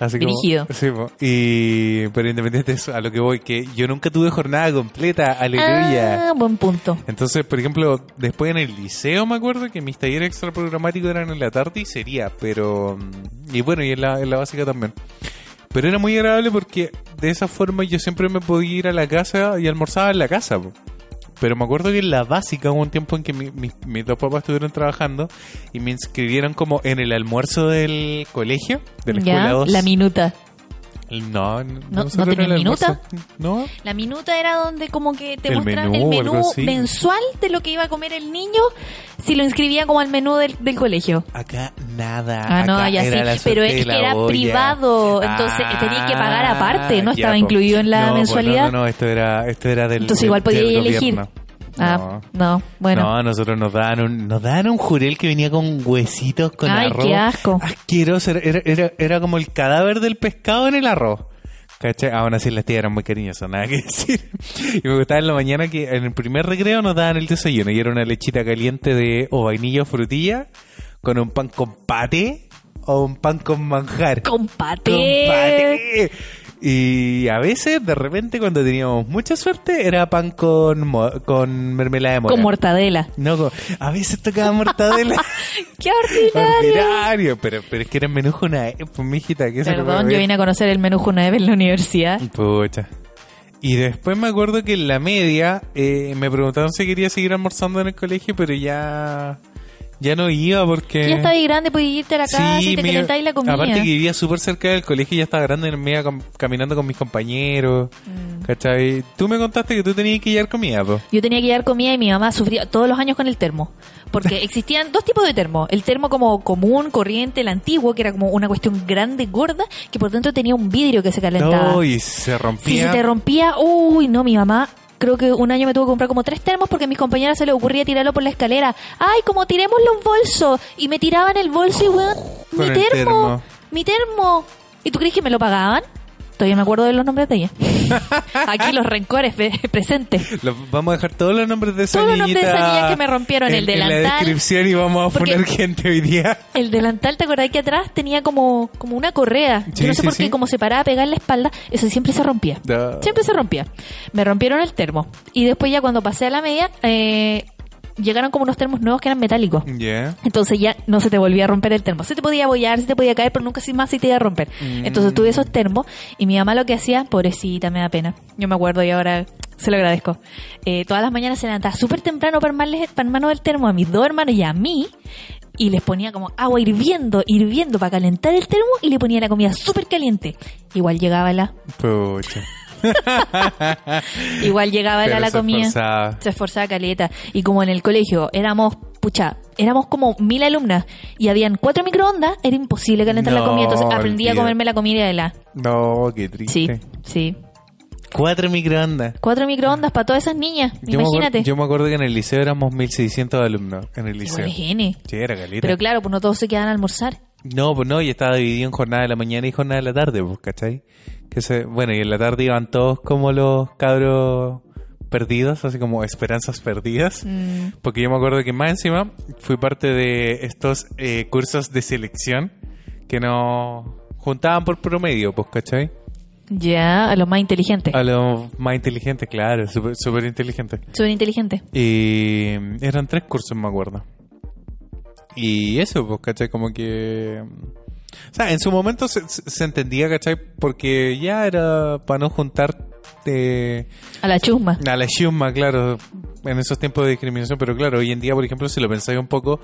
Así como- sí, y pero independiente de eso, a lo que voy, que yo nunca tuve jornada completa, aleluya. Ah, buen punto. Entonces, por ejemplo, después en el liceo me acuerdo que mis talleres extraprogramáticos eran en la tarde y sería, pero... mm, Y bueno, y en la, en la básica también. Pero era muy agradable porque de esa forma yo siempre me podía ir a la casa y almorzaba en la casa. po. Pero me acuerdo que en la básica hubo un tiempo en que mi- mi- mis dos papás estuvieron trabajando y me inscribieron como en el almuerzo del colegio, de la escuela Ya, 2. la minuta. No, no, ¿No- no tenían minuta? No, La minuta era donde como que te El mostraban menú, el menú mensual de lo que iba a comer el niño si lo inscribía como al menú del, del colegio. Acá nada. Ah, no, acá ya era sí, pero es que era olla. privado, entonces tenía que pagar aparte, no Ah, ya, estaba po. incluido en la No, po, mensualidad. No, no, esto era, esto era del. Entonces del- igual podía del elegir. gobierno. Ah, no, bueno. No, nosotros nos daban un, nos daban un jurel que venía con huesitos, con Ay, arroz. qué asco. Asqueroso, era, era, era como el cadáver del pescado en el arroz. ¿Cachai? Aún así las tías eran muy cariñosas, nada que decir. Y me gustaba en la mañana que en el primer recreo nos daban el desayuno y era una lechita caliente de o vainilla o frutilla con un pan con pate o un pan con manjar. Con Con paté. Y a veces, de repente, cuando teníamos mucha suerte, era pan con, con mermelada de mora. Con mortadela. No, con- a veces tocaba mortadela. ¡Qué ordinario! Ordinario. Pero, pero es que era menú una eh, pues, mijita, que Perdón, yo vine a conocer el menú una vez en la universidad. Pucha. Y después me acuerdo que en la media eh, me preguntaron si quería seguir almorzando en el colegio, pero ya ya no iba porque... Ya estabas grande, podías irte a la casa y te calentáis la comida. Aparte que vivía súper cerca del colegio y ya estaba grande, me iba cam- caminando con mis compañeros. Mm. ¿Cachai? Tú me contaste que tú tenías que llevar comida, po. Yo tenía que llevar comida y mi mamá sufría todos los años con el termo. Porque existían dos tipos de termo. El termo como común, corriente, el antiguo, que era como una cuestión grande, gorda, que por dentro tenía un vidrio que se calentaba. No, y se Si se rompía. te rompía, uy, no, mi mamá. Creo que un año me tuvo que comprar como tres termos porque a mis compañeras se les ocurría tirarlo por la escalera. Ay, como tiremos los bolsos. Y me tiraban el bolso y weón, mi termo, termo. mi termo. ¿Y tú crees que me lo pagaban? Todavía me acuerdo de los nombres de ella. Aquí los rencores presentes. Vamos a dejar todos los nombres de esa Todos los nombres de esas niñas que me rompieron, en, el en la delantal. descripción y vamos a poner gente hoy día. El delantal, ¿te acordás que atrás tenía como, como una correa? Sí, Yo no sé sí, por qué, sí. como se paraba a pegar la espalda, eso siempre se rompía. Siempre se rompía. Me rompieron el termo. Y después ya cuando pasé a la media, eh, llegaron como unos termos nuevos que eran metálicos. Ya. Entonces ya no se te volvía a romper el termo. Se te podía abollar, se te podía caer, pero nunca más se te iba a romper. Mm. Entonces tuve esos termos y mi mamá lo que hacía, pobrecita, me da pena. Yo me acuerdo y ahora se lo agradezco. Eh, todas las mañanas se levantaba súper temprano para armarles para armarnos el termo a mis dos hermanos y a mí. Y les ponía como agua hirviendo, hirviendo para calentar el termo y le ponía la comida súper caliente. Igual llegaba la, Pucha. igual llegaba la, Pero la se comida. esforzaba. Se esforzaba caleta. Y como en el colegio éramos, pucha, éramos como mil alumnas y habían cuatro microondas, era imposible calentar la No, comida. Entonces aprendí a comerme la comida de la. No, qué triste. Sí, sí. Cuatro microondas. Cuatro microondas para todas esas niñas. Yo Imagínate. yo me acuerdo que en el liceo éramos 1600 alumnos. En el liceo. Sí, era caleta. Pero claro, pues no todos se quedan a almorzar. No, pues no, y estaba dividido en jornada de la mañana y jornada de la tarde, pues, ¿cachai? Que se, bueno, y en la tarde iban todos como los cabros perdidos, así como esperanzas perdidas. Mm. Porque yo me acuerdo que más encima fui parte de estos eh, cursos de selección que nos juntaban por promedio, pues, ¿cachai? Ya, a los más inteligentes. A los más inteligentes, claro, súper súper inteligentes. Súper inteligentes. Y eran tres cursos, me acuerdo. Y eso, pues, ¿cachai? Como que... O sea, en su momento se, se- entendía, ¿cachai? Porque ya era para no juntar eh, A la chusma. a la chusma, claro, en esos tiempos de discriminación. Pero claro, hoy en día, por ejemplo, si lo pensáis un poco,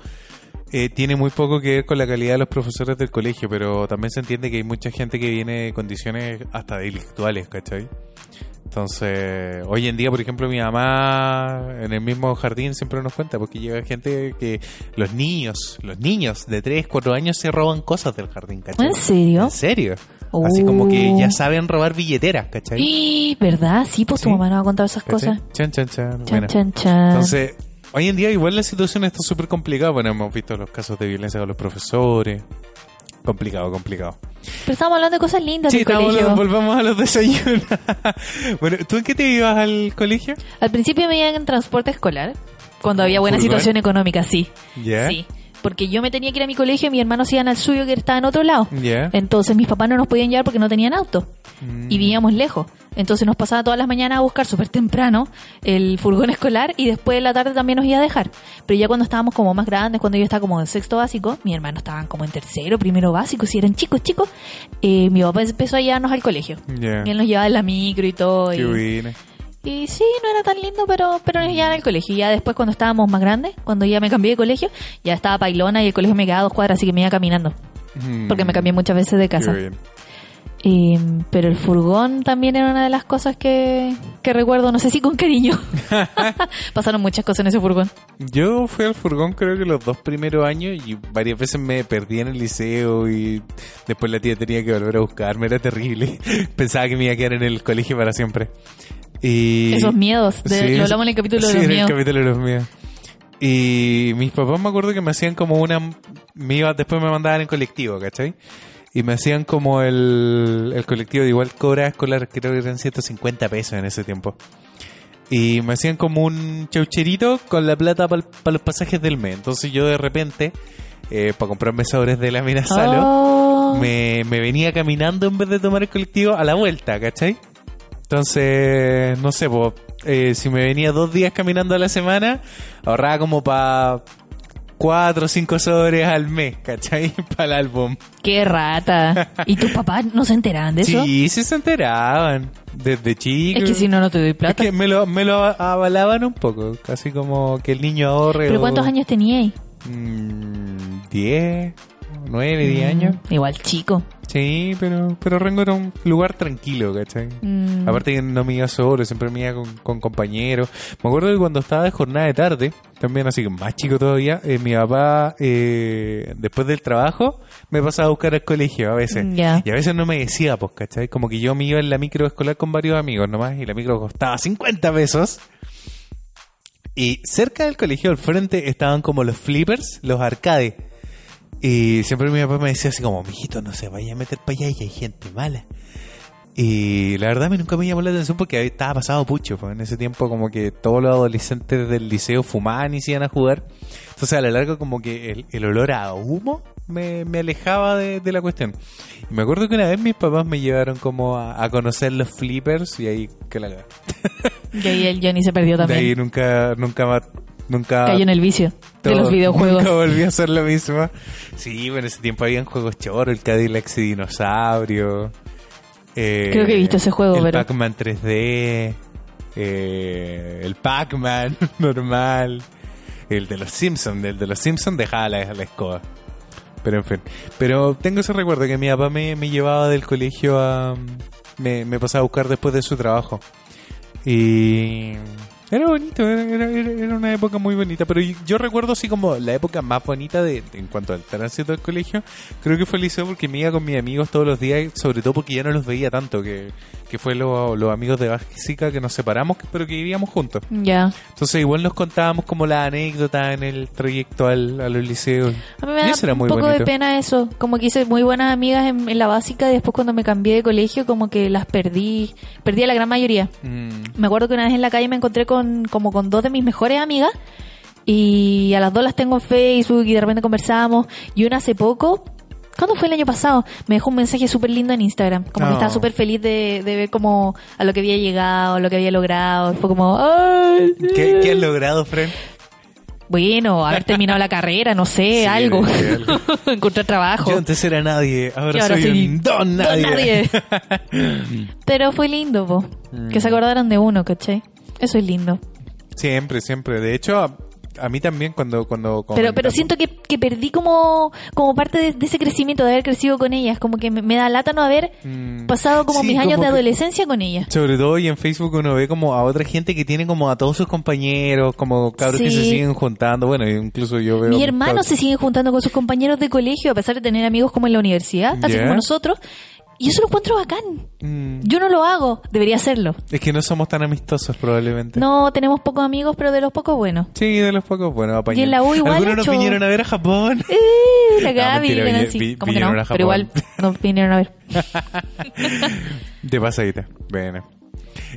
eh, tiene muy poco que ver con la calidad de los profesores del colegio, pero también se entiende que hay mucha gente que viene de condiciones hasta delictuales, ¿cachai? Entonces, hoy en día, por ejemplo, mi mamá en el mismo jardín siempre nos cuenta, porque llega gente que los niños, los niños de 3, 4 años se roban cosas del jardín, ¿cachai? ¿En serio? ¿En serio? Así como que Oh. ya saben robar billeteras, ¿cachai? ¡Ih! ¿Verdad? Sí, pues tu Sí. mamá nos va a contar esas ¿Cachai? cosas. Chan, chan, chan. Chan, Bueno. chan, chan. Entonces, hoy en día igual la situación está súper complicada. Bueno, hemos visto los casos de violencia con los profesores. Complicado, complicado. Pero estamos hablando de cosas lindas Sí, del colegio. volvamos a los desayunos. bueno, ¿tú en qué te ibas al colegio? Al principio me iban en transporte escolar, cuando había buena situación económica, sí. ¿Ya? Sí. Porque yo me tenía que ir a mi colegio y mis hermanos iban al suyo que estaba en otro lado. Entonces mis papás no nos podían llevar porque no tenían auto. Mm. Y vivíamos lejos. Entonces nos pasaba todas las mañanas a buscar súper temprano el furgón escolar y después de la tarde también nos iba a dejar. Pero ya cuando estábamos como más grandes, cuando yo estaba como en sexto básico, mis hermanos estaban como en tercero, primero básico, si eran chicos, chicos, eh, mi papá empezó a llevarnos al colegio. Ya. Y él nos llevaba en la micro y todo. Qué y. y sí, no era tan lindo, pero, pero nos llevaban al colegio. Ya después cuando estábamos más grandes, cuando ya me cambié de colegio, ya estaba Pailona y el colegio me quedaba a dos cuadras, así que me iba caminando. Mm. Porque me cambié muchas veces de casa. Y, pero el furgón también era una de las cosas que, que recuerdo, no sé si con cariño. Pasaron muchas cosas en ese furgón. Yo fui al furgón creo que los dos primeros años y varias veces me perdí en el liceo y después la tía tenía que volver a buscarme, era terrible. Pensaba que me iba a quedar en el colegio para siempre. Y... Esos miedos, de- Sí, lo hablamos en el capítulo sí, de los en miedos. el capítulo de los miedos. Y mis papás me acuerdo que me hacían como una... Me iba, después me mandaban en colectivo, ¿cachai? Y me hacían como el, el colectivo de igual cobra escolar, creo que eran 150 pesos en ese tiempo. Y me hacían como un chaucherito con la plata para los pasajes del mes. Entonces yo de repente, eh, para comprarme sobres de la mina Salo, Oh. me, me venía caminando en vez de tomar el colectivo a la vuelta, ¿cachai? Entonces, no sé, eh, si me venía dos días caminando a la semana, ahorraba como para cuatro o cinco sobres al mes, ¿cachai? Para el álbum. ¡Qué rata! ¿Y tus papás no se enteraban de eso? Sí, sí se enteraban desde chicos. Es que si no, no te doy Es plata. que me lo, me lo avalaban un poco, casi como que el niño ahorre. ¿Pero o- cuántos años teníais? Mm, Diez, nueve, diez años. Mm, Igual chico. Sí, pero, pero Rengo era un lugar tranquilo, ¿cachai? Mm. Aparte que no me iba solo, siempre me iba con, con compañeros. Me acuerdo que cuando estaba de jornada de tarde, también así que más chico todavía, eh, mi papá, eh, después del trabajo, me pasaba a buscar al colegio a veces. Y a veces no me decía, pues, ¿cachai? Como que yo me iba en la micro escolar con varios amigos nomás, y la micro costaba 50 pesos. Y cerca del colegio, al frente, estaban como los flippers, los arcades. Y siempre mi papá me decía así como, mijito, no se vaya a meter para allá y hay gente mala. Y la verdad a mí nunca me llamó la atención porque estaba pasado pucho. pues, en ese tiempo como que todos los adolescentes del liceo fumaban y se iban a jugar. Entonces a la larga como que el, el olor a humo me, me alejaba de, de la cuestión. Y me acuerdo que una vez mis papás me llevaron como a, a conocer los flippers y ahí que la Y ahí el Johnny se perdió De también. ahí nunca, nunca más, nunca... Cayó en el vicio de los videojuegos. Nunca volví a hacer lo mismo. Sí, bueno, en ese tiempo habían juegos choros, el Cadillac y Dinosaurio. eh, Creo que he visto ese juego, el pero- Pac-Man 3D. eh, el Pac-Man normal. El de los Simpsons. El de los Simpsons dejaba la, la escoba. Pero en fin. Pero tengo ese recuerdo que mi papá me, me llevaba del colegio a. Me, me pasaba a buscar después de su trabajo. Y. Era bonito, era, era, era- una época muy bonita, pero yo, recuerdo así como la época más bonita de, en cuanto al tránsito del colegio, creo que fue el liceo porque me iba con mis amigos todos los días, sobre todo porque ya no los veía tanto, que, que fue lo- los amigos de básica que nos separamos, pero que vivíamos juntos. Ya. Entonces igual nos contábamos como la anécdota en el trayecto al, a los liceos. A mí me da era un muy poco bonito. de pena eso. Como que hice muy buenas amigas en, en la básica y después cuando me cambié de colegio como que las perdí. Perdí a la gran mayoría. Mm, Me acuerdo que una vez en la calle me encontré con como con dos de mis mejores amigas y a las dos las tengo en Facebook y de repente conversamos y una hace poco ¿Cuándo fue el año pasado? Me dejó un mensaje súper lindo en Instagram. Como que Oh. estaba súper feliz de, de ver como a lo que había llegado, lo que había logrado. Fue como, ¡ay! ¿Qué, qué has logrado, Fren? Bueno, haber terminado la carrera, no sé, Sí, algo. Encontrar trabajo. Yo antes era nadie, ahora, ahora soy, soy un don don nadie. Pero fue lindo, po. Que se Mm. acordaran de uno, ¿cachai? Eso es lindo. Siempre, siempre. De hecho, a, a mí también cuando... cuando Pero, pero siento que, que perdí como, como parte de, de ese crecimiento, de haber crecido con ellas. Como que me, me da lata no haber Mm, pasado como sí, mis años como de adolescencia con ellas. Sobre todo y en Facebook uno ve como a otra gente que tiene como a todos sus compañeros, como cabros que se siguen juntando. Bueno, incluso yo veo... Mis hermanos cabros- se siguen juntando con sus compañeros de colegio, a pesar de tener amigos como en la universidad, así como nosotros. Y eso lo encuentro bacán. Mm, Yo no lo hago, debería hacerlo. es que no somos tan amistosos probablemente. No, tenemos pocos amigos, pero de los pocos buenos. Sí, de los pocos, bueno, apañan. Y en la U igual Algunos nos vinieron a ver a Japón. Eh, la No, Gaby, mentira, la vi- vi- ¿Cómo que no? Pero igual nos vinieron a ver. De pasadita. Bueno.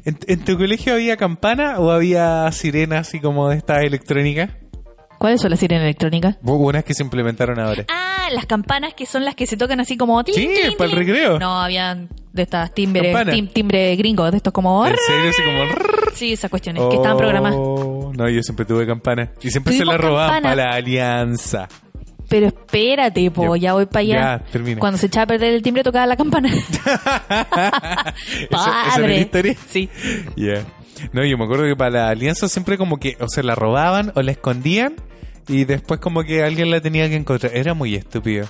¿En, en tu colegio había campana o había sirena así como de estas electrónicas? ¿Cuáles son las sirenas electrónicas? Hubo unas que se implementaron ahora. Ah, las campanas que son las que se tocan así como... tin, Sí, tin, para el tin. recreo. No, habían de estas timbres, Campana. tim- timbre gringo, de estos como... ¿En serio? Así como... Sí, esas cuestiones que estaban programadas. Oh, No, yo siempre tuve campana. Y siempre se Tuvimos la robaban campana. para la alianza. Pero espérate, po, Ya- ya voy para allá. ya, termina. Cuando se echaba a perder el timbre tocaba la campana. ¿Eso, ¿Esa era la historia? Sí. Ya. No, yo me acuerdo que para la alianza siempre como que o se la robaban o la escondían y después como que alguien la tenía que encontrar. Era muy estúpido.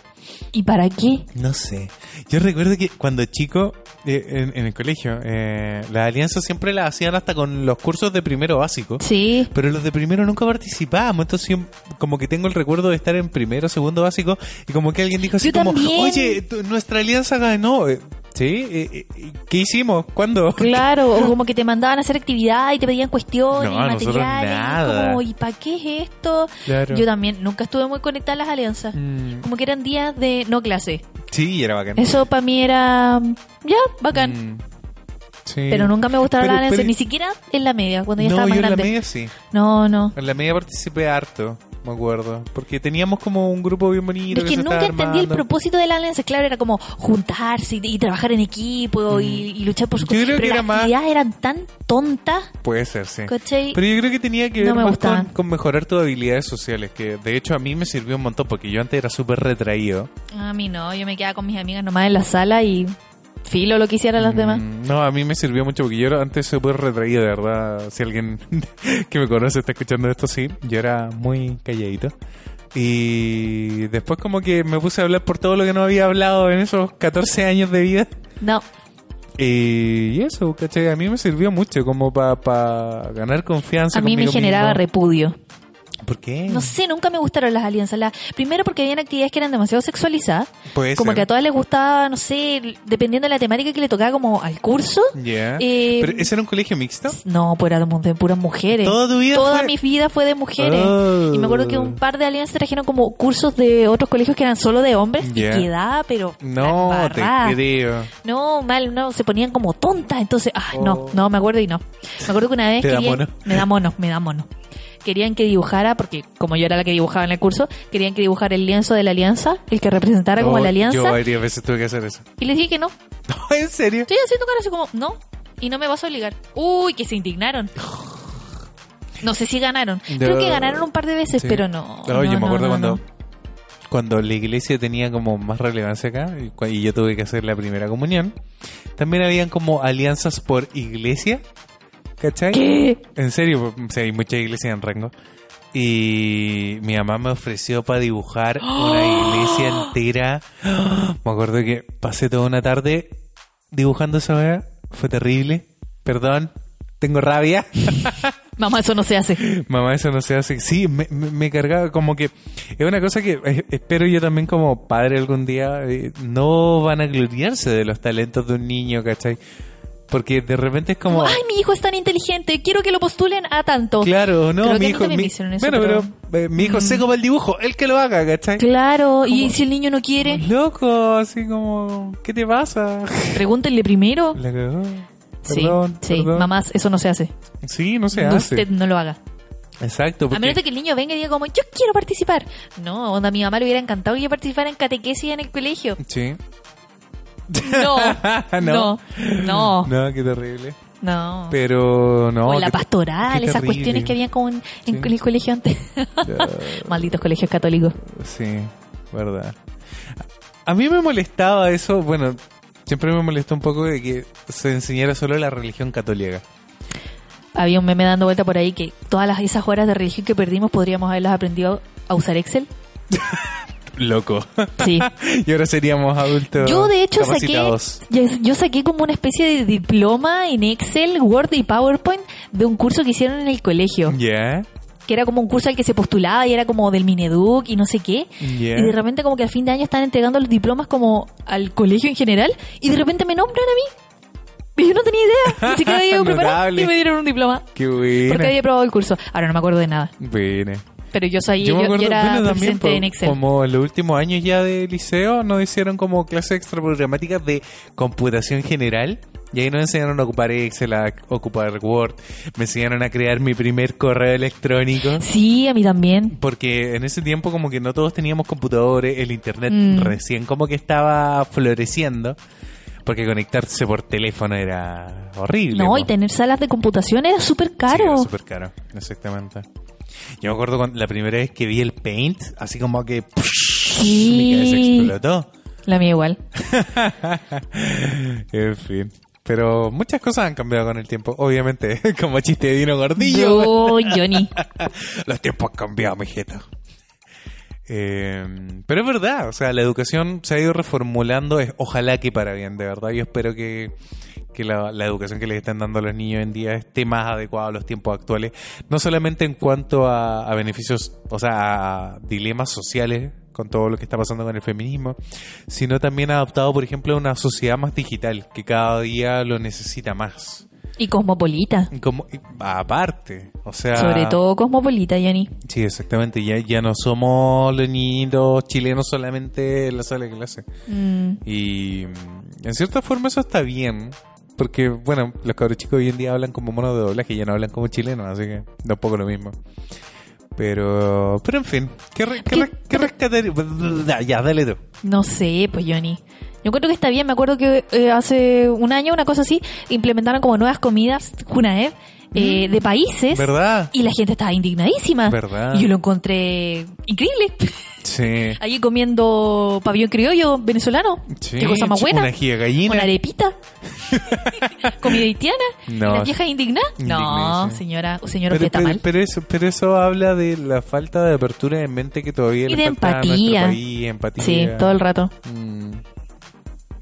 ¿Y para qué? No sé. Yo recuerdo que cuando chico, eh, en, en el colegio, eh, las alianzas siempre las hacían hasta con los cursos de primero básico. Sí. Pero los de primero nunca participábamos, entonces como que tengo el recuerdo de estar en primero, segundo básico, y como que alguien dijo así Yo como, también. oye, tu- nuestra alianza ganó. ¿Sí? ¿Qué hicimos? ¿Cuándo? Claro, o como que te mandaban a hacer actividad y te pedían cuestiones No, y materiales. nada. como, ¿y para qué es esto? Claro. Yo también nunca estuve muy conectada a las alianzas. Mm, Como que eran días de no clase. sí, era bacán. Eso para mí era ya, bacán. Mm, sí. Pero nunca me gustaron las alianzas, ni siquiera en la media, cuando ya No, estaba yo más en la grande. media sí. No, no. En la media participé harto, me acuerdo. Porque teníamos como un grupo bien bonito. Es que nunca entendí el propósito de la alianza. Claro, era como juntarse y, y trabajar en equipo y, y luchar por su Mm. Yo creo Pero que era las más- actividades eran tan tontas, Puede ser, sí. ¿cachai? Pero yo creo que tenía que No ver me más con, con mejorar tus habilidades sociales, que de hecho a mí me sirvió un montón porque yo antes era súper retraído. A mí no, yo me quedaba con mis amigas nomás en la sala y filo lo que hicieran las demás. Mm, No, a mí me sirvió mucho porque yo era antes súper retraído, de verdad. Si alguien que me conoce está escuchando esto, sí. Yo era muy calladito. Y después como que me puse a hablar por todo lo que no había hablado en esos 14 años de vida. No, Y eso, ¿cachai? A mí me sirvió mucho como para ganar confianza. a mí me generaba mismo. repudio. ¿Por qué? No sé, nunca me gustaron las alianzas. La, primero porque habían actividades que eran demasiado sexualizadas. Puede Como ser. que a todas les gustaba, no sé, dependiendo de la temática que le tocaba como al curso. Ya. Eh, ¿Pero ese era un colegio mixto? No, pues era de, puras mujeres. ¿Toda tu vida Toda fue- mi vida fue de mujeres. Oh. Y me acuerdo que un par de alianzas trajeron como cursos de otros colegios que eran solo de hombres. Ya. Y quedaba, pero. No, te creo. No, mal, no, se ponían como tontas. Entonces, ah, no, Oh. no, me acuerdo y no. Me acuerdo que una vez ¿Te da mono? Me da mono, me da mono. Querían que dibujara, porque como yo era la que dibujaba en el curso, querían que dibujara el lienzo de la alianza, el que representara como No, la alianza. Yo varias veces tuve que hacer eso. Y les dije que no. No, ¿en serio? Estoy haciendo cara así como, no. Y no me vas a obligar. Uy, que se indignaron. No sé si ganaron. Creo No. que ganaron un par de veces, Sí. pero no. No, yo no, me acuerdo no, cuando no. cuando la iglesia tenía como más relevancia acá y, y yo tuve que hacer la primera comunión. También habían como alianzas por iglesia. ¿Cachai? ¿Qué? En serio, sea, hay muchas iglesias en Rango. Y mi mamá me ofreció para dibujar una iglesia entera. Me acuerdo que pasé toda una tarde dibujando esa wea. Fue terrible. Perdón, tengo rabia. Mamá, eso no se hace. Mamá, eso no se hace. Sí, me, me, me cargaba como que... Es una cosa que espero yo también como padre algún día. eh, no van a gloriarse de los talentos de un niño, ¿cachai? Porque de repente es como... Ay, mi hijo es tan inteligente, quiero que lo postulen a tanto. Claro, no, Creo mi hijo... mi- eso, bueno, pero, pero- eh, mi hijo sé como el dibujo, él que lo haga, ¿cachai? Claro, y si el niño no quiere, Loco, así como... ¿Qué te pasa? pregúntenle primero. Sí, Perdón, sí, perdón. mamás, eso no se hace. Sí, no se No, hace. Usted no lo haga. Exacto. A menos de que el niño venga y diga como, yo quiero participar. No, onda, a mi mamá le hubiera encantado que yo participara en catequesis en el colegio. Sí. No, No. no, no. No, qué terrible. No. Pero no. o en la qué- pastoral, qué esas terrible. cuestiones que había como en, en Sí. el colegio antes. Malditos colegios católicos. Sí, verdad. A mí me molestaba eso, bueno, siempre me molestó un poco de que se enseñara solo la religión católica. Había un meme dando vuelta por ahí que todas las, esas horas de religión que perdimos podríamos haberlas aprendido a usar Excel. Loco. Sí. y ahora seríamos adultos Yo de hecho saqué, yo, saqué como una especie de diploma en Excel, Word y PowerPoint de un curso que hicieron en el colegio. Ya, Que era como un curso al que se postulaba y era como del Mineduc y no sé qué. ya. Y de repente como que al fin de año están entregando los diplomas como al colegio en general y de repente me nombran a mí. Y yo no tenía idea. Ni siquiera había preparado y me dieron un diploma. Qué buena. Porque había probado el curso. Ahora no me acuerdo de nada. Buena. Pero yo soy, yo, yo acuerdo, era bueno, también, proficiente po, en Excel. como en los últimos años ya de liceo, nos hicieron como clases extra programáticas de computación general. Y ahí nos enseñaron a ocupar Excel, a ocupar Word. Me enseñaron a crear mi primer correo electrónico. Sí, a mí también. Porque en ese tiempo como que no todos teníamos computadores, el internet Mm. recién como que estaba floreciendo. Porque conectarse por teléfono era horrible. No, po. y tener salas de computación era súper Sí, caro. era súper caro, exactamente. Yo me acuerdo cuando, la primera vez que vi el Paint, así como que mi cabeza explotó. La mía igual. en fin. Pero muchas cosas han cambiado con el tiempo. Obviamente, como chiste de Dino Gordillo. Yo, Johnny. Los tiempos han cambiado, mijito. Eh, pero es verdad, o sea, la educación se ha ido reformulando, es, ojalá que para bien, de verdad. Yo espero que, que la, la educación que les están dando a los niños hoy en día esté más adecuada a los tiempos actuales, no solamente en cuanto a, a beneficios, o sea, a dilemas sociales con todo lo que está pasando con el feminismo, sino también adaptado, por ejemplo, a una sociedad más digital, que cada día lo necesita más. Y cosmopolita. Como, aparte, o sea... Sobre todo cosmopolita, Johnny. Sí, exactamente. Ya, ya no somos los niñitos chilenos solamente en la sala de clase. Mm, Y en cierta forma eso está bien. Porque, bueno, los cabros chicos hoy en día hablan como monos de doblaje, ya no hablan como chilenos, así que da un poco lo mismo. Pero, pero en fin, ¿qué, re- qué, ¿Qué- qué rescatar? Ya, dale tú. no sé, pues Johnny. Yo encuentro que está bien. Me acuerdo que eh, hace un año, una cosa así, implementaron como nuevas comidas, Junaev, eh, de países. ¿Verdad? Y la gente estaba indignadísima. ¿Verdad? Y yo lo encontré increíble. Sí. Allí comiendo pabellón criollo venezolano. sí. Qué cosa más buena. Una gallina. Una arepita. Comida haitiana. No. ¿Y las viejas indignadas? No, señora, o señor Pero, pero- pero eso, pero eso habla de la falta de apertura de mente que todavía Y le de falta a empatía. país, empatía. Sí, todo el rato. Mm.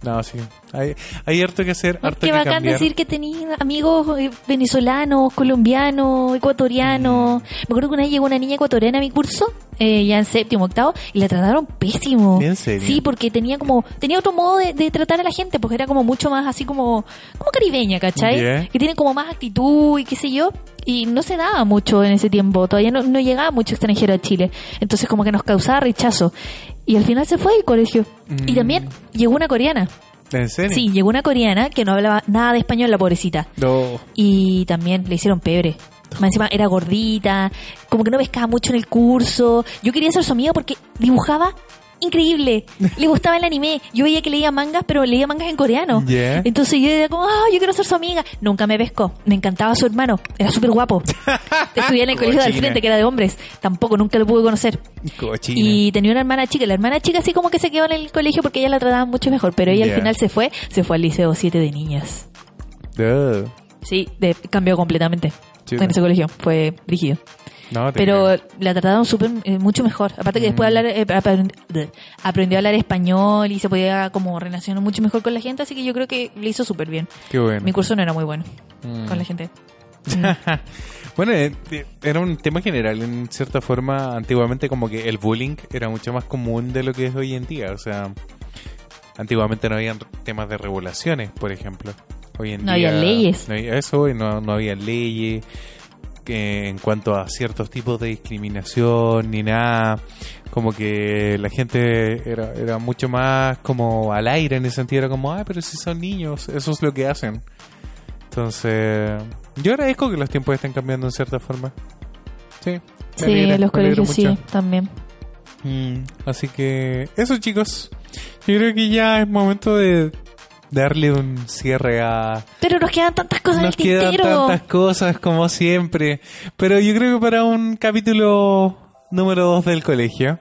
No, sí. Hay, hay harto que hacer, harto Qué que bacán cambiar. decir que tenía amigos eh, venezolanos, colombianos, ecuatorianos. Me acuerdo que una vez llegó una niña ecuatoriana a mi curso, eh, ya en séptimo, octavo, y la trataron pésimo. ¿En serio? Sí, porque tenía como, tenía otro modo de, de tratar a la gente, porque era como mucho más así como, como caribeña, ¿cachai? Yeah. Que tiene como más actitud y qué sé yo. Y no se daba mucho en ese tiempo, todavía no, no llegaba mucho extranjero a Chile. Entonces como que nos causaba rechazo. Y al final se fue del colegio. Y Mm. también llegó una coreana. ¿En serio? Sí, llegó una coreana que no hablaba nada de español, la pobrecita. No. Y también le hicieron pebre. Más encima era gordita, como que no pescaba mucho en el curso. Yo quería ser su amiga porque dibujaba increíble. Le gustaba el anime. Yo veía que leía mangas, pero leía mangas en coreano. Yeah. Entonces yo era como, ah, yo quiero ser su amiga. Nunca me pescó. Me encantaba su hermano. Era súper guapo. Estudié en el colegio del frente, que era de hombres. Tampoco, nunca lo pude conocer. Cochina. Y tenía una hermana chica. La hermana chica así como que se quedó en el colegio porque ella la trataban mucho mejor. Pero ella al final se fue. Se fue al liceo 7 de niñas. Sí, de, cambió completamente. En ese colegio. Fue rígido. No, te Pero creo. la trataron súper, eh, mucho mejor. Aparte que después Mm. hablar, eh, aprendió a hablar español y se podía como relacionar mucho mejor con la gente. Así que yo creo que le hizo súper bien. Qué bueno. Mi curso no era muy bueno Mm. con la gente. bueno, eh, era un tema general. En cierta forma, antiguamente como que el bullying era mucho más común de lo que es hoy en día. O sea, antiguamente no habían temas de regulaciones, por ejemplo. Hoy en No día... había leyes. No había eso, y no, no había leyes en cuanto a ciertos tipos de discriminación ni nada. Como que la gente era, era mucho más como al aire en ese sentido. Era como, ah, pero si son niños, eso es lo que hacen. Entonces, yo agradezco que los tiempos estén cambiando en cierta forma. Sí. Sí, alegra, los colegios sí, también. Mm, así que, eso chicos. Yo creo que ya es momento de darle un cierre a... Pero nos quedan tantas cosas Nos en el quedan tintero. tantas cosas como siempre. Pero yo creo que para un capítulo número 2 del colegio,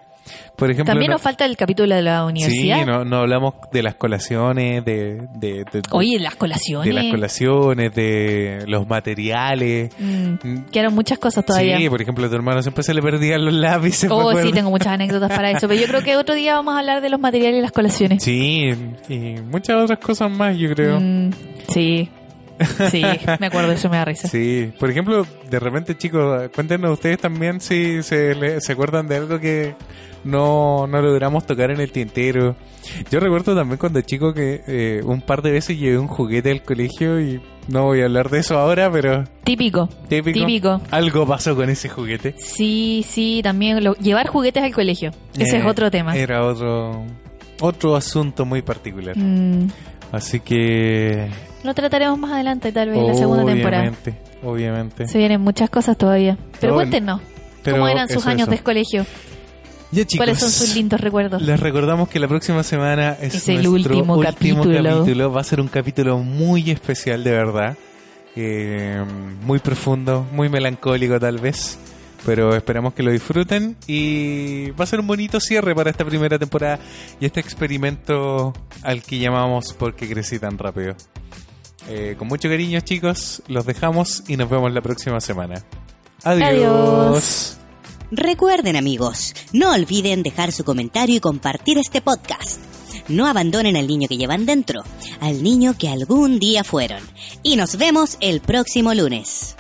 por ejemplo... También no- nos falta el capítulo de la universidad. Sí, no, no hablamos de las colaciones, de... de, de- Oye, las colaciones. de las colaciones, de los materiales. Mm, quedaron muchas cosas todavía. Sí, por ejemplo, a tu hermano siempre se le perdían los lápices. Oh, sí, tengo muchas anécdotas para eso. Pero yo creo que otro día vamos a hablar de los materiales y las colaciones. Sí, y muchas otras cosas más, yo creo. Mm, sí. Sí, me acuerdo, eso me da risa. Sí, por ejemplo, de repente, chicos, cuéntenos ustedes también si se, le- se acuerdan de algo que no, no logramos tocar en el tintero. Yo recuerdo también cuando chico que eh, un par de veces llevé un juguete al colegio y no voy a hablar de eso ahora, pero Típico. típico. Típico. Algo pasó con ese juguete. Sí, sí, también lo- llevar juguetes al colegio. Ese Eh, es otro tema. Era otro, otro asunto muy particular. Mm, Así que... lo trataremos más adelante, tal vez, en la segunda temporada. Obviamente, obviamente. Se vienen muchas cosas todavía. Pero Oh, cuéntenos, pero ¿cómo eran sus eso, años eso. de colegio? Ya, chicos. ¿Cuáles son sus lindos recuerdos? Les recordamos que la próxima semana es, Es el nuestro último capítulo. capítulo. Va a ser un capítulo muy especial, de verdad. Eh, muy profundo, muy melancólico tal vez. Pero esperamos que lo disfruten y va a ser un bonito cierre para esta primera temporada y este experimento al que llamamos Porque crecí tan rápido. Eh, con mucho cariño chicos, los dejamos y nos vemos la próxima semana. Adiós. Adiós. Recuerden amigos, no olviden dejar su comentario y compartir este podcast. No abandonen al niño que llevan dentro, al niño que algún día fueron. Y nos vemos el próximo lunes.